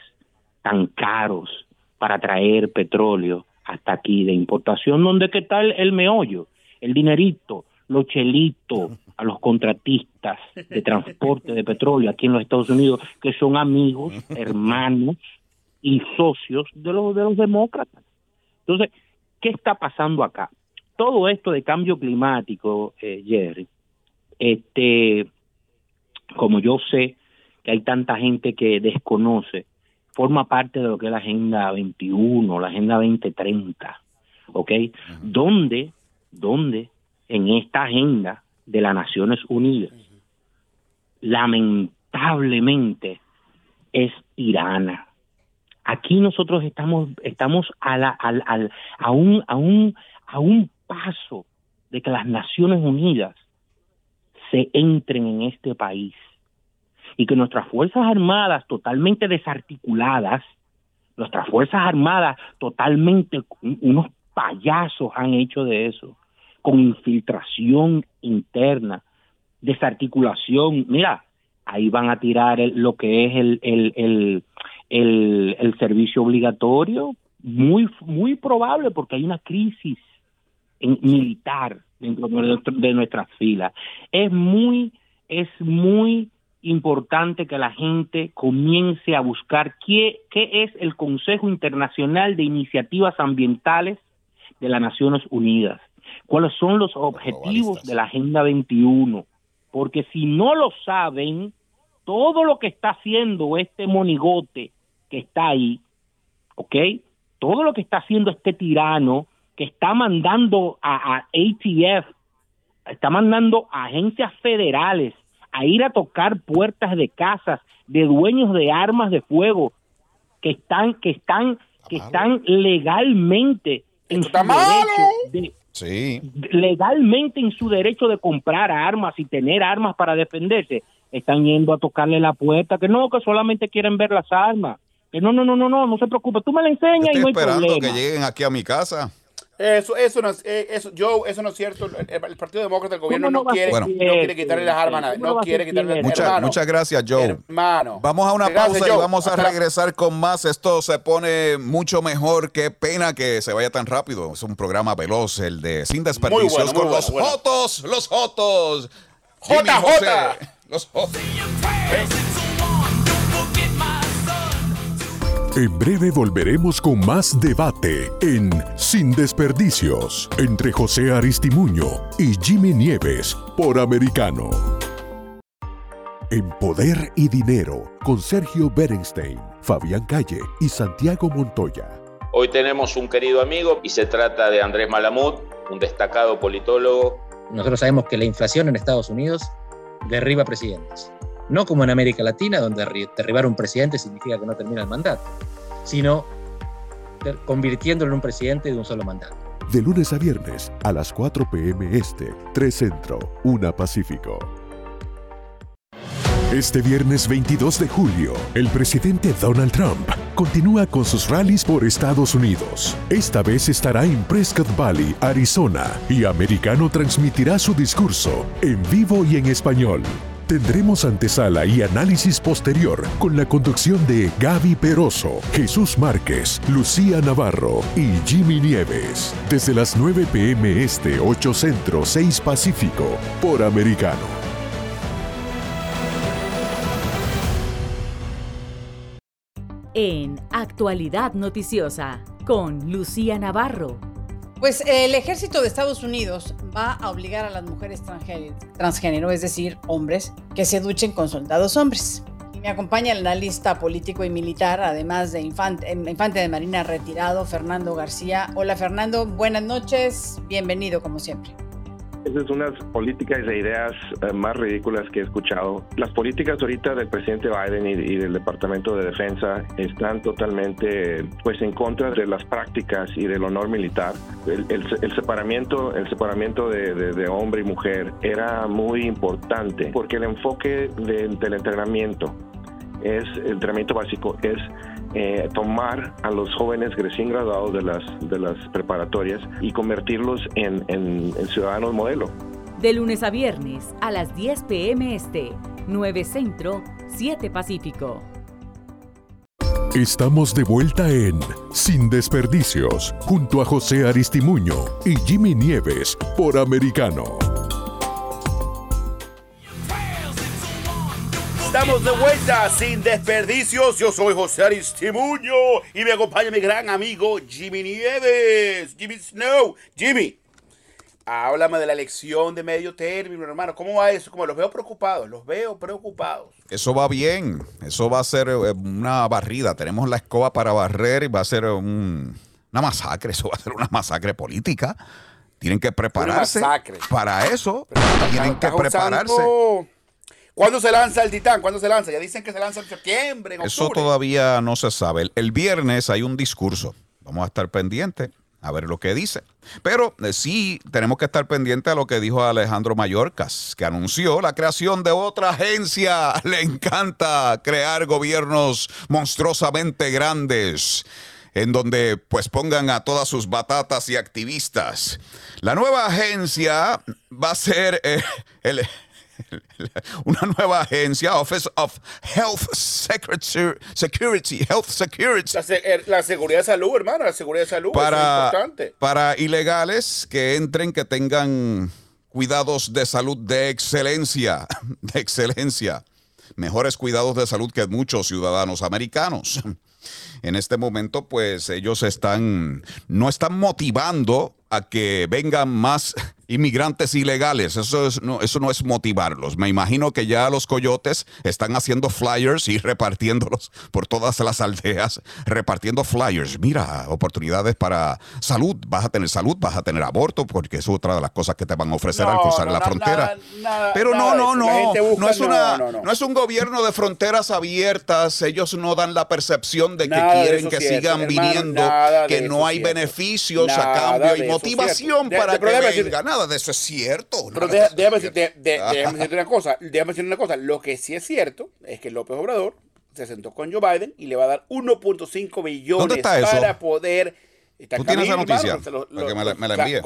tan caros para traer petróleo hasta aquí de importación, donde qué el meollo, el dinerito, los chelitos a los contratistas de transporte de petróleo aquí en los Estados Unidos, que son amigos, *laughs* hermanos y socios de los, de los demócratas. Entonces, ¿qué está pasando acá? Todo esto de cambio climático, eh, Jerry, este, como yo sé que hay tanta gente que desconoce, forma parte de lo que es la Agenda 21, la Agenda 2030, ¿ok? Donde, donde en esta agenda de las Naciones Unidas, lamentablemente es tirana. Aquí nosotros estamos, estamos a, la, un, a, un, a un paso de que las Naciones Unidas se entren en este país y que nuestras Fuerzas Armadas totalmente desarticuladas, nuestras Fuerzas Armadas totalmente, unos payasos han hecho de eso, con infiltración interna, desarticulación. Mira, ahí van a tirar el- lo que es el, el, el, el, servicio obligatorio, muy, muy probable porque hay una crisis militar dentro de nuestras filas. Es muy, es muy importante que la gente comience a buscar qué, qué es el Consejo Internacional de Iniciativas Ambientales de las Naciones Unidas, cuáles son los objetivos de la Agenda 21, porque si no lo saben, todo lo que está haciendo este monigote que está ahí, ¿ok? Todo lo que está haciendo este tirano que está mandando a, a ATF, está mandando a agencias federales a ir a tocar puertas de casas de dueños de armas de fuego que están que están que están legalmente en su derecho de, Sí. legalmente en su derecho de comprar armas y tener armas para defenderse, están yendo a tocarle la puerta, que no, que solamente quieren ver las armas. Que no, no, no, no, no, no se preocupe, tú me la enseñas y Estoy no hay esperando problema. que lleguen aquí a mi casa. Eso, eso no es, eh, eso, yo, eso no es cierto. El, el Partido Demócrata, el gobierno ¿Cómo no quiere, no quiere quitarle las armas a nadie. ¿Cómo no No quiere quitarle cierto? Muchas, muchas gracias, Joe. hermano. Vamos a una Gracias, pausa y vamos a Hasta la- regresar con más. Esto se pone mucho mejor. Qué pena que se vaya tan rápido. Es un programa veloz, el de Sin Desperdicios, bueno, muy con bueno, los bueno. Jotos, los Jotos. Jota. Los Jotos. En breve volveremos con más debate en Sin Desperdicios entre José Aristimuño y Jimmy Nieves por Americano. En Poder y Dinero con Sergio Berenstein, Fabián Calle y Santiago Montoya. Hoy tenemos un querido amigo y se trata de Andrés Malamud, un destacado politólogo. Nosotros sabemos que la inflación en Estados Unidos derriba presidentes. No como en América Latina, donde derri- derribar un presidente significa que no termina el mandato, sino convirtiéndolo en un presidente de un solo mandato. De lunes a viernes a las 4 p.m. Este, 3 Centro, 1 Pacífico. Este viernes 22 de julio, el presidente Donald Trump continúa con sus rallies por Estados Unidos. Esta vez estará en Prescott Valley, Arizona, y Americano transmitirá su discurso en vivo y en español. Tendremos antesala y análisis posterior con la conducción de Gaby Peroso, Jesús Márquez, Lucía Navarro y Jimmy Nieves. Desde las 9 pm este 8 Centro 6 Pacífico por Americano. En Actualidad Noticiosa con Lucía Navarro. Pues el ejército de Estados Unidos va a obligar a las mujeres transgé- transgénero, es decir, hombres, que se duchen con soldados hombres. Me acompaña el analista político y militar, además de infante, em, infante de Marina retirado, Fernando García. Hola Fernando, buenas noches, bienvenido como siempre. Esas son unas políticas e ideas eh, más ridículas que he escuchado. Las políticas ahorita del presidente Biden y, y del Departamento de Defensa están totalmente pues en contra de las prácticas y del honor militar. El, el- el separamiento, el separamiento de, de- de hombre y mujer era muy importante porque el enfoque de- del entrenamiento es el entrenamiento básico es eh, tomar a los jóvenes recién graduados de las de las preparatorias y convertirlos en, en- en ciudadanos modelo. De lunes a viernes a las 10 pm este, 9 Centro, 7 Pacífico. Estamos de vuelta en Sin Desperdicios, junto a José Aristimuño y Jimmy Nieves por Americano. Estamos de vuelta sin desperdicios. Yo soy José Aristimuño y me acompaña mi gran amigo Jimmy Nieves. Jimmy Snow. Jimmy, háblame de la elección de medio término, hermano. ¿Cómo va eso? Como los veo preocupados, los veo preocupados. Eso va bien. Eso va a ser eh, una barrida. Tenemos la escoba para barrer y va a ser un- una masacre. Eso va a ser una masacre política. Tienen que prepararse para eso. Tienen que prepararse. usando- ¿Cuándo se lanza el Titán? ¿Cuándo se lanza? Ya dicen que se lanza en septiembre, en Eso todavía no se sabe. El, el viernes hay un discurso. Vamos a estar pendientes a ver lo que dice. Pero eh, sí tenemos que estar pendientes a lo que dijo Alejandro Mayorkas, que anunció la creación de otra agencia. *laughs* Le encanta crear gobiernos monstruosamente grandes en donde pues pongan a todas sus batatas y activistas. La nueva agencia va a ser eh, el- *laughs* una nueva agencia, Office of Health Secretary- Security, Health Security, La, se- eh, la seguridad de salud, hermano, la seguridad de salud para, es importante. para ilegales que entren, que tengan cuidados de salud de excelencia, *laughs* de excelencia, mejores cuidados de salud que muchos ciudadanos americanos. En este momento, pues ellos están, no están motivando a que vengan más *laughs* inmigrantes ilegales. Eso, es, no, eso no es motivarlos. Me imagino que ya los coyotes están haciendo flyers y *laughs* repartiéndolos por todas las aldeas, repartiendo flyers. Mira, oportunidades para salud. Vas a tener salud, vas a tener aborto, porque es otra de las cosas que te van a ofrecer al cruzar no, la frontera. nada- nada- Pero nada no, no, no. busca- no, es una, no, no, no. no es un gobierno de fronteras abiertas. Ellos no dan la percepción de que quieren que cierto, sigan hermano, viniendo, que no hay cierto. beneficios a cambio y motivación. De- para de- que venga. Nada de eso es cierto. Pero deja- de déjame, decirte, déjame *laughs* decirte una cosa, déjame decirte una cosa, lo que sí es cierto es que López Obrador se sentó con Joe Biden y le va a dar 1.5 billones para poder... Está ¿Tú en tienes esa noticia? hermano, se lo- Para lo- que me la- me la envíe.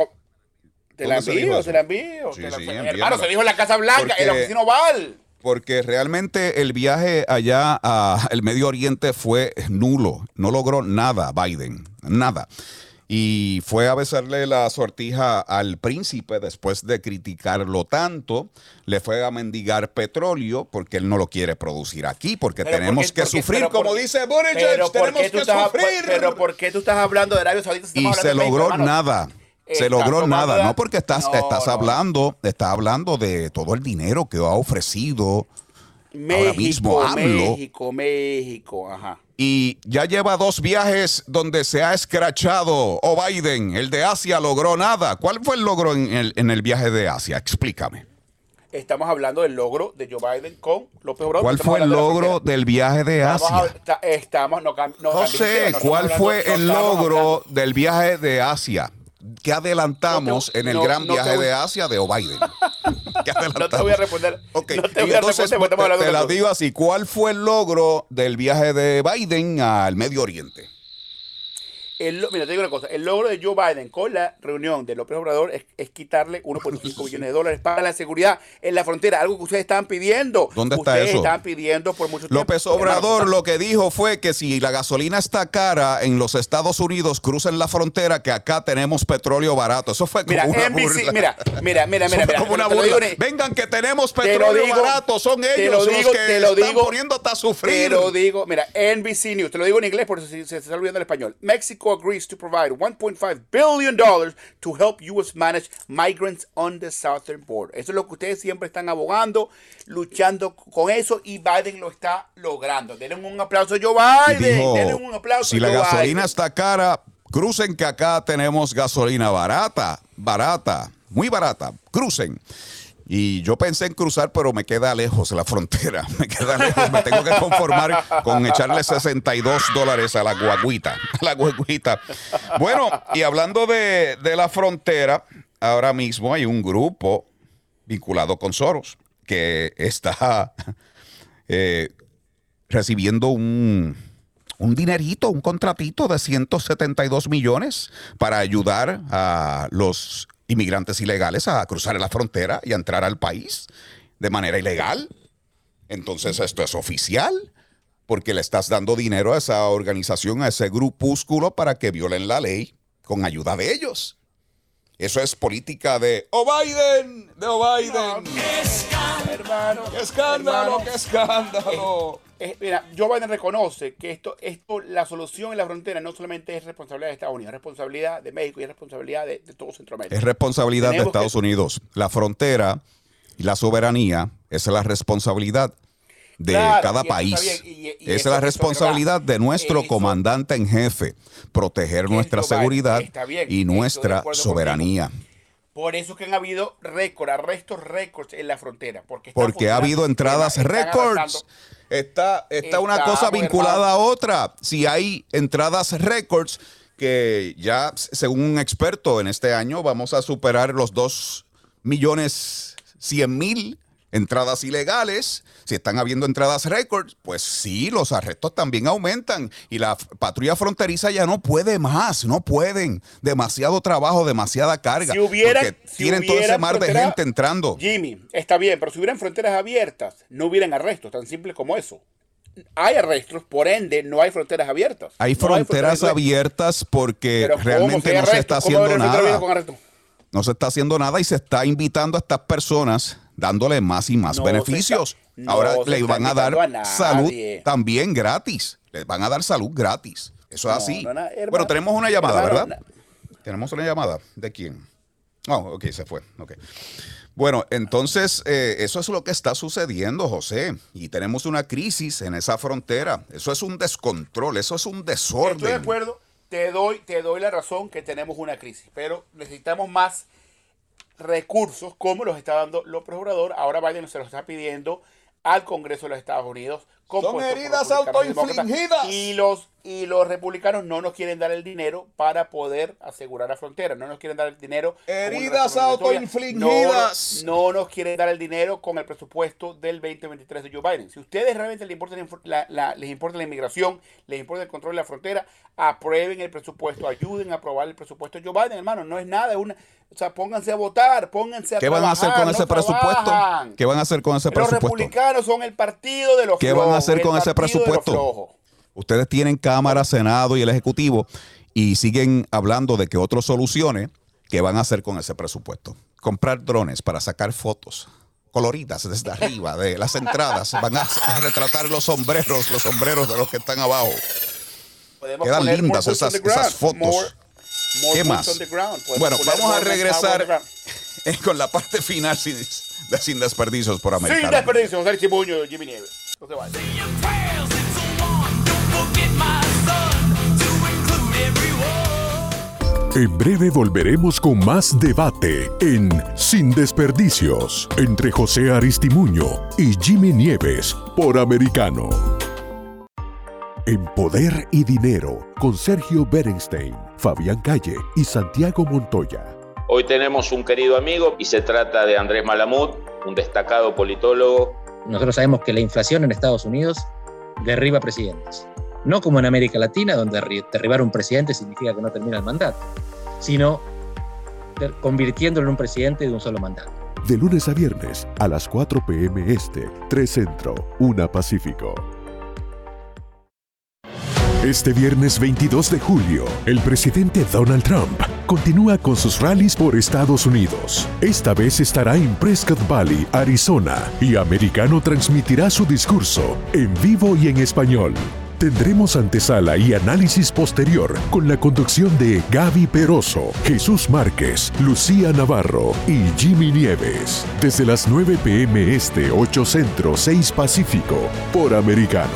Te la ¿Dónde se envío, te la envío. Sí, sí, hermano, se dijo en la Casa Blanca, en la Porque- oficina Oval. Porque realmente el viaje allá al *laughs* Medio Oriente fue nulo. No logró nada Biden. Nada. Y fue a besarle la sortija al príncipe después de criticarlo tanto. Le fue a mendigar petróleo porque él no lo quiere producir aquí, porque Pero tenemos ¿por qué- que sufrir, pero como por- dice Buttigieg, pero ¿por qué tenemos que estás- sufrir. Pero ¿por qué tú estás hablando de Arabia Saudita? si Y se logró México, nada. Se logró nada, la- no porque estás, No, estás no. hablando, estás hablando de todo el dinero que ha ofrecido México, ahora mismo AMLO. México, México, ajá. Y ya lleva dos viajes donde se ha escrachado. O Biden, el de Asia, logró nada. ¿Cuál fue el logro en el, en el viaje de Asia? Explícame. Estamos hablando del logro de Joe Biden con López Obrador. ¿Cuál fue el de logro del viaje de Estamos a- Asia? ta- Estamos, no, no, no ¿cuál estamos fue hablando- el logro del viaje de Asia? ¿Qué adelantamos No te- en el no- gran no viaje voy- de Asia de Biden? *laughs* ¿Qué No te voy a responder. No te voy a entonces responder porque estamos te, te la digo así. ¿Cuál fue el logro del viaje de Biden al Medio Oriente? El, mira, te digo una cosa. El logro de Joe Biden con la reunión de López Obrador es, es quitarle 1.5 *laughs* billones de dólares para la seguridad en la frontera, algo que ustedes estaban pidiendo. ¿Dónde está ustedes eso? estaban pidiendo por mucho tiempo. López Obrador lo que dijo fue que si la gasolina está cara en los Estados Unidos, crucen la frontera que acá tenemos petróleo barato. Eso fue como Mira, una NBC, burla. mira, mira, mira, mira, mira, como una burla. digo, Vengan que tenemos te petróleo digo, barato. Son te ellos lo digo, los que te lo están digo, poniéndote a sufrir. Te lo digo, mira, NBC News, te lo digo en inglés porque se, se, se está olvidando el español. Mexico agrees to provide 1.5 billion dollars to help U.S. manage migrants on the southern border. Eso es lo que ustedes siempre están abogando, luchando con eso y Biden lo está logrando. Denle un aplauso a Joe Biden. dijo, denle un aplauso si a la Joe gasolina Biden. está cara, crucen que acá tenemos gasolina barata, barata, muy barata. Crucen. Y yo pensé en cruzar, pero me queda lejos la frontera. *laughs* Me queda lejos. Me tengo que conformar con echarle 62 dólares a la guaguita. *laughs* La guaguita. Bueno, y hablando de, de la frontera, ahora mismo hay un grupo vinculado con Soros que está *laughs* eh, recibiendo un, un dinerito, un contratito de 172 millones para ayudar a los inmigrantes ilegales a cruzar la frontera y a entrar al país de manera ilegal. Entonces esto es oficial porque le estás dando dinero a esa organización, a ese grupúsculo para que violen la ley con ayuda de ellos. Eso es política de ¡Oh Biden! ¡De Oh Biden! Hermano. ¡Qué escándalo! ¡Qué escándalo! Eh, mira, Joe Biden reconoce que esto, esto, la solución en la frontera no solamente es responsabilidad de Estados Unidos, es responsabilidad de México y es responsabilidad de, de todo Centroamérica. Es responsabilidad de Estados que- Unidos. La frontera y la soberanía es la responsabilidad de Claro, cada país. bien, y- y Esa eso- es la responsabilidad de nuestro Eso- comandante en jefe, proteger nuestra seguridad bien, y nuestra soberanía. Por eso es que han habido récord, arrestos récords en la frontera. Porque, Porque ha habido entradas récords. Está, está una cosa vinculada a otra. Si hay entradas récords, que ya, según un experto, en este año vamos a superar los 2 millones 100 mil entradas ilegales. Si están habiendo entradas récords, pues sí, los arrestos también aumentan. Y la patrulla fronteriza ya no puede más, no pueden. Demasiado trabajo, demasiada carga. Si hubieran, porque si tienen todo ese mar de gente entrando. Jimmy, está bien, pero si hubieran fronteras abiertas, no hubieran arrestos, tan simple como eso. Hay arrestos, por ende, no hay fronteras abiertas. Hay No fronteras fronteras abiertas porque Pero ¿cómo realmente no se está ¿Cómo haciendo nada. No se está haciendo nada y se está invitando a estas personas dándole más y más No beneficios. está- no Ahora le van a dar a salud también gratis. Les van a dar salud gratis. Eso es No, así. hermano, bueno, tenemos una llamada, hermano, ¿verdad? Tenemos una llamada. ¿De quién? Oh, ok, se fue. Ok. Bueno, entonces eh, eso es lo que está sucediendo, José. Y tenemos una crisis en esa frontera. Eso es un descontrol, eso es un desorden. Estoy de acuerdo, te doy, te doy la razón que tenemos una crisis, pero necesitamos más recursos como los está dando López Obrador. Ahora Biden se los está pidiendo al Congreso de los Estados Unidos. Son heridas autoinfligidas. Y los, y los republicanos no nos quieren dar el dinero para poder asegurar la frontera. No nos quieren dar el dinero. Heridas autoinfligidas. No, no nos quieren dar el dinero con el presupuesto del 2023 de Joe Biden. Si ustedes realmente les importa la, les importa la inmigración, les importa el control de la frontera, aprueben el presupuesto, ayuden a aprobar el presupuesto de Joe Biden, hermano. No es nada, es una, o sea, pónganse a votar, pónganse a ¿Qué van a hacer con ese presupuesto? trabajan. ¿Qué van a hacer con ese Los presupuesto? republicanos son el partido de los ¿Qué van a flojos, hacer con ese los presupuesto? Ustedes tienen Cámara, Senado y el Ejecutivo y siguen hablando de que otros soluciones, ¿qué van a hacer con ese presupuesto? Comprar drones para sacar fotos coloridas desde arriba de las entradas. Van a retratar los sombreros, los sombreros de los que están abajo. Podemos Quedan lindas esas, fotos. more- more ¿Qué más? Bueno, vamos a regresar *laughs* con la parte final sin, de Sin Desperdicios por Sin Americano. desperdicio, José Chimuño, Jimmy Nieves. No se vayan. En breve volveremos con más debate en Sin Desperdicios entre José Aristimuño y Jimmy Nieves por Americano. En Poder y Dinero con Sergio Berenstein, Fabián Calle y Santiago Montoya. Hoy tenemos un querido amigo y se trata de Andrés Malamud, un destacado politólogo. Nosotros sabemos que la inflación en Estados Unidos derriba presidentes. No como en América Latina, donde derri- derribar un presidente significa que no termina el mandato, sino convirtiéndolo en un presidente de un solo mandato. De lunes a viernes a las 4 p.m. Este, 3 Centro, 1 Pacífico. Este viernes 22 de julio, el presidente Donald Trump continúa con sus rallies por Estados Unidos. Esta vez estará en Prescott Valley, Arizona, y Americano transmitirá su discurso en vivo y en español. Tendremos antesala y análisis posterior con la conducción de Gaby Peroso, Jesús Márquez, Lucía Navarro y Jimmy Nieves. Desde las 9 pm este, 8 centro, 6 pacífico, por Americano.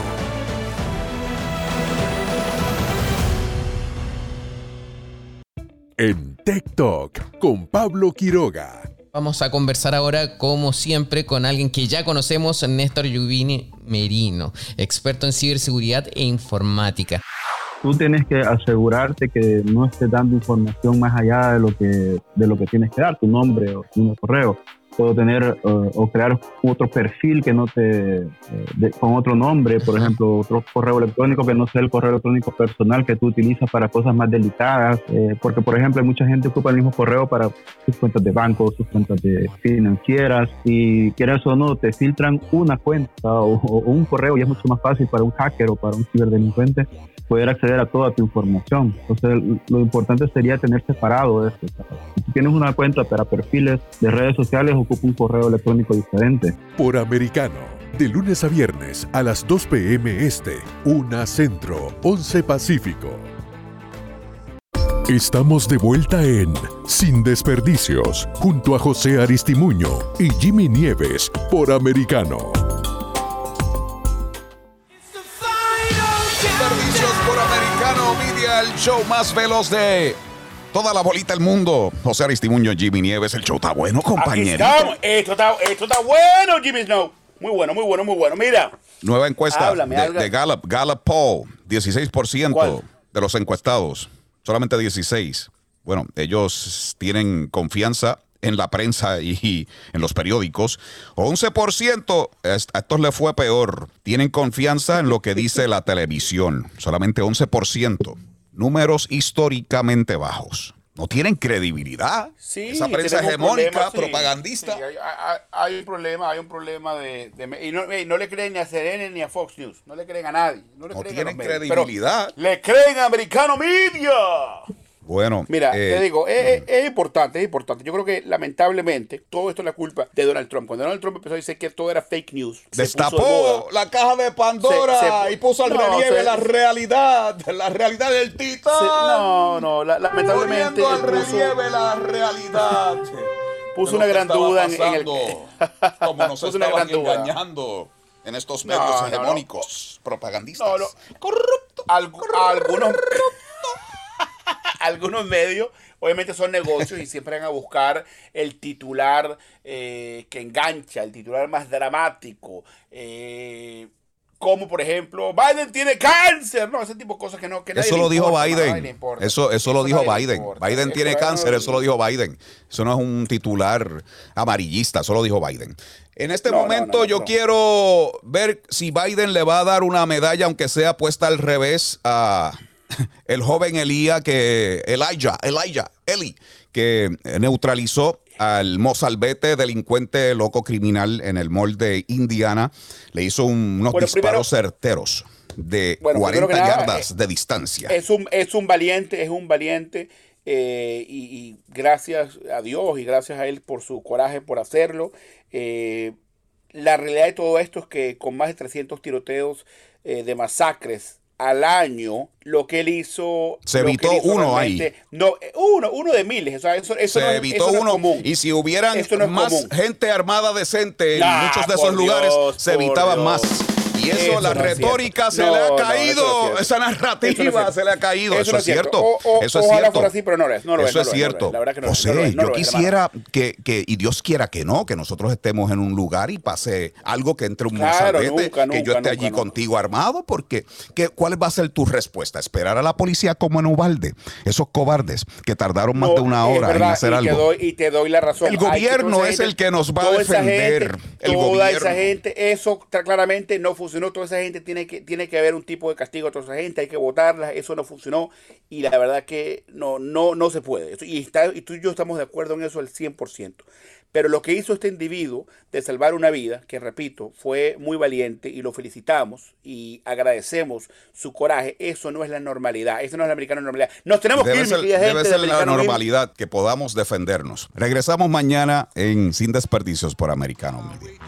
En Talk con Pablo Quiroga. Vamos a conversar ahora, como siempre, con alguien que ya conocemos, Néstor Yubini Merino, experto en ciberseguridad e informática. Tú tienes que asegurarte que no estés dando información más allá de lo que, de lo que tienes que dar, tu nombre o tu correo. Puedo tener eh, o crear otro perfil que no te, eh, de- con otro nombre, por ejemplo, otro correo electrónico que no sea el correo electrónico personal que tú utilizas para cosas más delicadas, eh, porque por ejemplo mucha gente ocupa el mismo correo para sus cuentas de banco, sus cuentas de financieras y quieras o no, te filtran una cuenta o, o un correo y es mucho más fácil para un hacker o para un ciberdelincuente poder acceder a toda tu información. Entonces, lo importante sería tener separado esto. Si tienes una cuenta para perfiles de redes sociales, ocupa un correo electrónico diferente. Por Americano, de lunes a viernes a las 2 p.m. Este, 1 Centro, 11 Pacífico. Estamos de vuelta en Sin Desperdicios, junto a José Aristimuño y Jimmy Nieves por Americano. Desperdicios por Americano Media, el show más veloz de toda la bolita del mundo. José Aristimuño, Jimmy Nieves, el show está bueno, estamos. Esto está, esto está bueno, Jimmy Snow. Muy bueno, muy bueno, muy bueno. Mira, Nueva encuesta Háblame, de, Gallup, Gallup Poll, 16% de los encuestados, solamente 16. Bueno, ellos tienen confianza en la prensa y, y en los periódicos. 11%, est- a estos les fue peor. Tienen confianza en lo que dice la televisión, solamente 11%. Números históricamente bajos. No tienen credibilidad. sí. Esa prensa hegemónica, sí. propagandista. Sí, hay, hay- hay un problema, hay un problema de... de- y no, le creen ni a CNN ni a Fox News. No le creen a nadie. No, le No creen a tienen pero credibilidad. Le creen a Americano Media. Bueno, Mira, eh, te digo, es, es- importante, es importante. Yo creo que lamentablemente todo esto es la culpa de Donald Trump. Cuando Donald Trump empezó a decir que todo era fake news, de Destapó moda. la caja de Pandora Se- se- y puso al no, relieve se- la realidad, la realidad del titán. No, no, la- lamentablemente Poniendo al relieve la realidad. *laughs* Puso De una gran duda en, en el... pasando, *laughs* Como nos estaban engañando en estos No, medios no, no. hegemónicos, propagandistas. No, no. Algu- algunos, algunos medios, obviamente son negocios y siempre van a buscar el titular eh, que engancha, el titular más dramático. eh, como por ejemplo, Biden tiene cáncer, no, ese tipo de cosas que no que nadie Eso lo dijo importa, Biden. importa. Eso, eso lo dijo Biden. importa. Biden Eso tiene cáncer, eso lo dijo Biden. Eso no es un titular amarillista, eso lo dijo Biden. En este No, momento no, no, yo quiero ver si Biden le va a dar una medalla, aunque sea puesta al revés, a el joven Elías que Elijah, Elijah, Eli, que neutralizó al mozalbete delincuente loco criminal en el mall de Indiana. Le hizo un- unos Bueno, disparos primero- certeros de Bueno, 40 primero que nada, yardas eh, de distancia. Es un, es un valiente, es un valiente. eh, y, y gracias a Dios y gracias a él por su coraje por hacerlo. Eh, la realidad de todo esto es que con más de 300 tiroteos eh, de masacres al año, lo que él hizo... Se evitó hizo uno ahí. No, eh, uno, uno de miles. O sea, eso, eso no se evitó eso no es uno. común. y si hubieran no más común. gente armada decente en Ah, muchos de esos lugares, Dios, se evitaban Dios. más. Y eso, Eso la no retórica se No, le ha caído. esa narrativa se le ha caído. Eso, es cierto. Eso es cierto. fuera así, pero no lo es. No lo es, eso es cierto. Que José, yo quisiera que, que, y Dios quiera que no, que nosotros estemos en un lugar y pase algo que entre un Claro, nunca, que yo nunca, esté allí contigo armado, porque ¿qué, ¿cuál va a ser tu respuesta? ¿Esperar a la policía como en Ubalde? Esos cobardes que tardaron más No, de una hora en hacer y algo. Doy, y te doy la razón. El que gobierno es el que nos va a esa defender, gente- el toda gobierno. esa gente, eso claramente no funciona. Funcionó, toda esa gente tiene que, tiene que haber un tipo de castigo a toda esa gente, hay que votarla, eso no funcionó y la verdad que no, no, no se puede. Y, está, y tú y yo estamos de acuerdo en eso al 100%. Pero lo que hizo este individuo de salvar una vida, que repito, fue muy valiente y lo felicitamos y agradecemos su coraje, eso no es la normalidad, eso no es la americana normalidad. Nos tenemos Debe que ir, ser, querida debe gente, ser la normalidad que podamos defendernos. Regresamos mañana en Sin Desperdicios por Americano Media.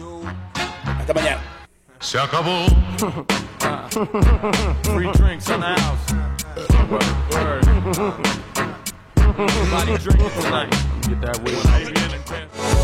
Hasta mañana. Se acabó. Free drinks in the house. Word. Everybody drinking tonight. Get that.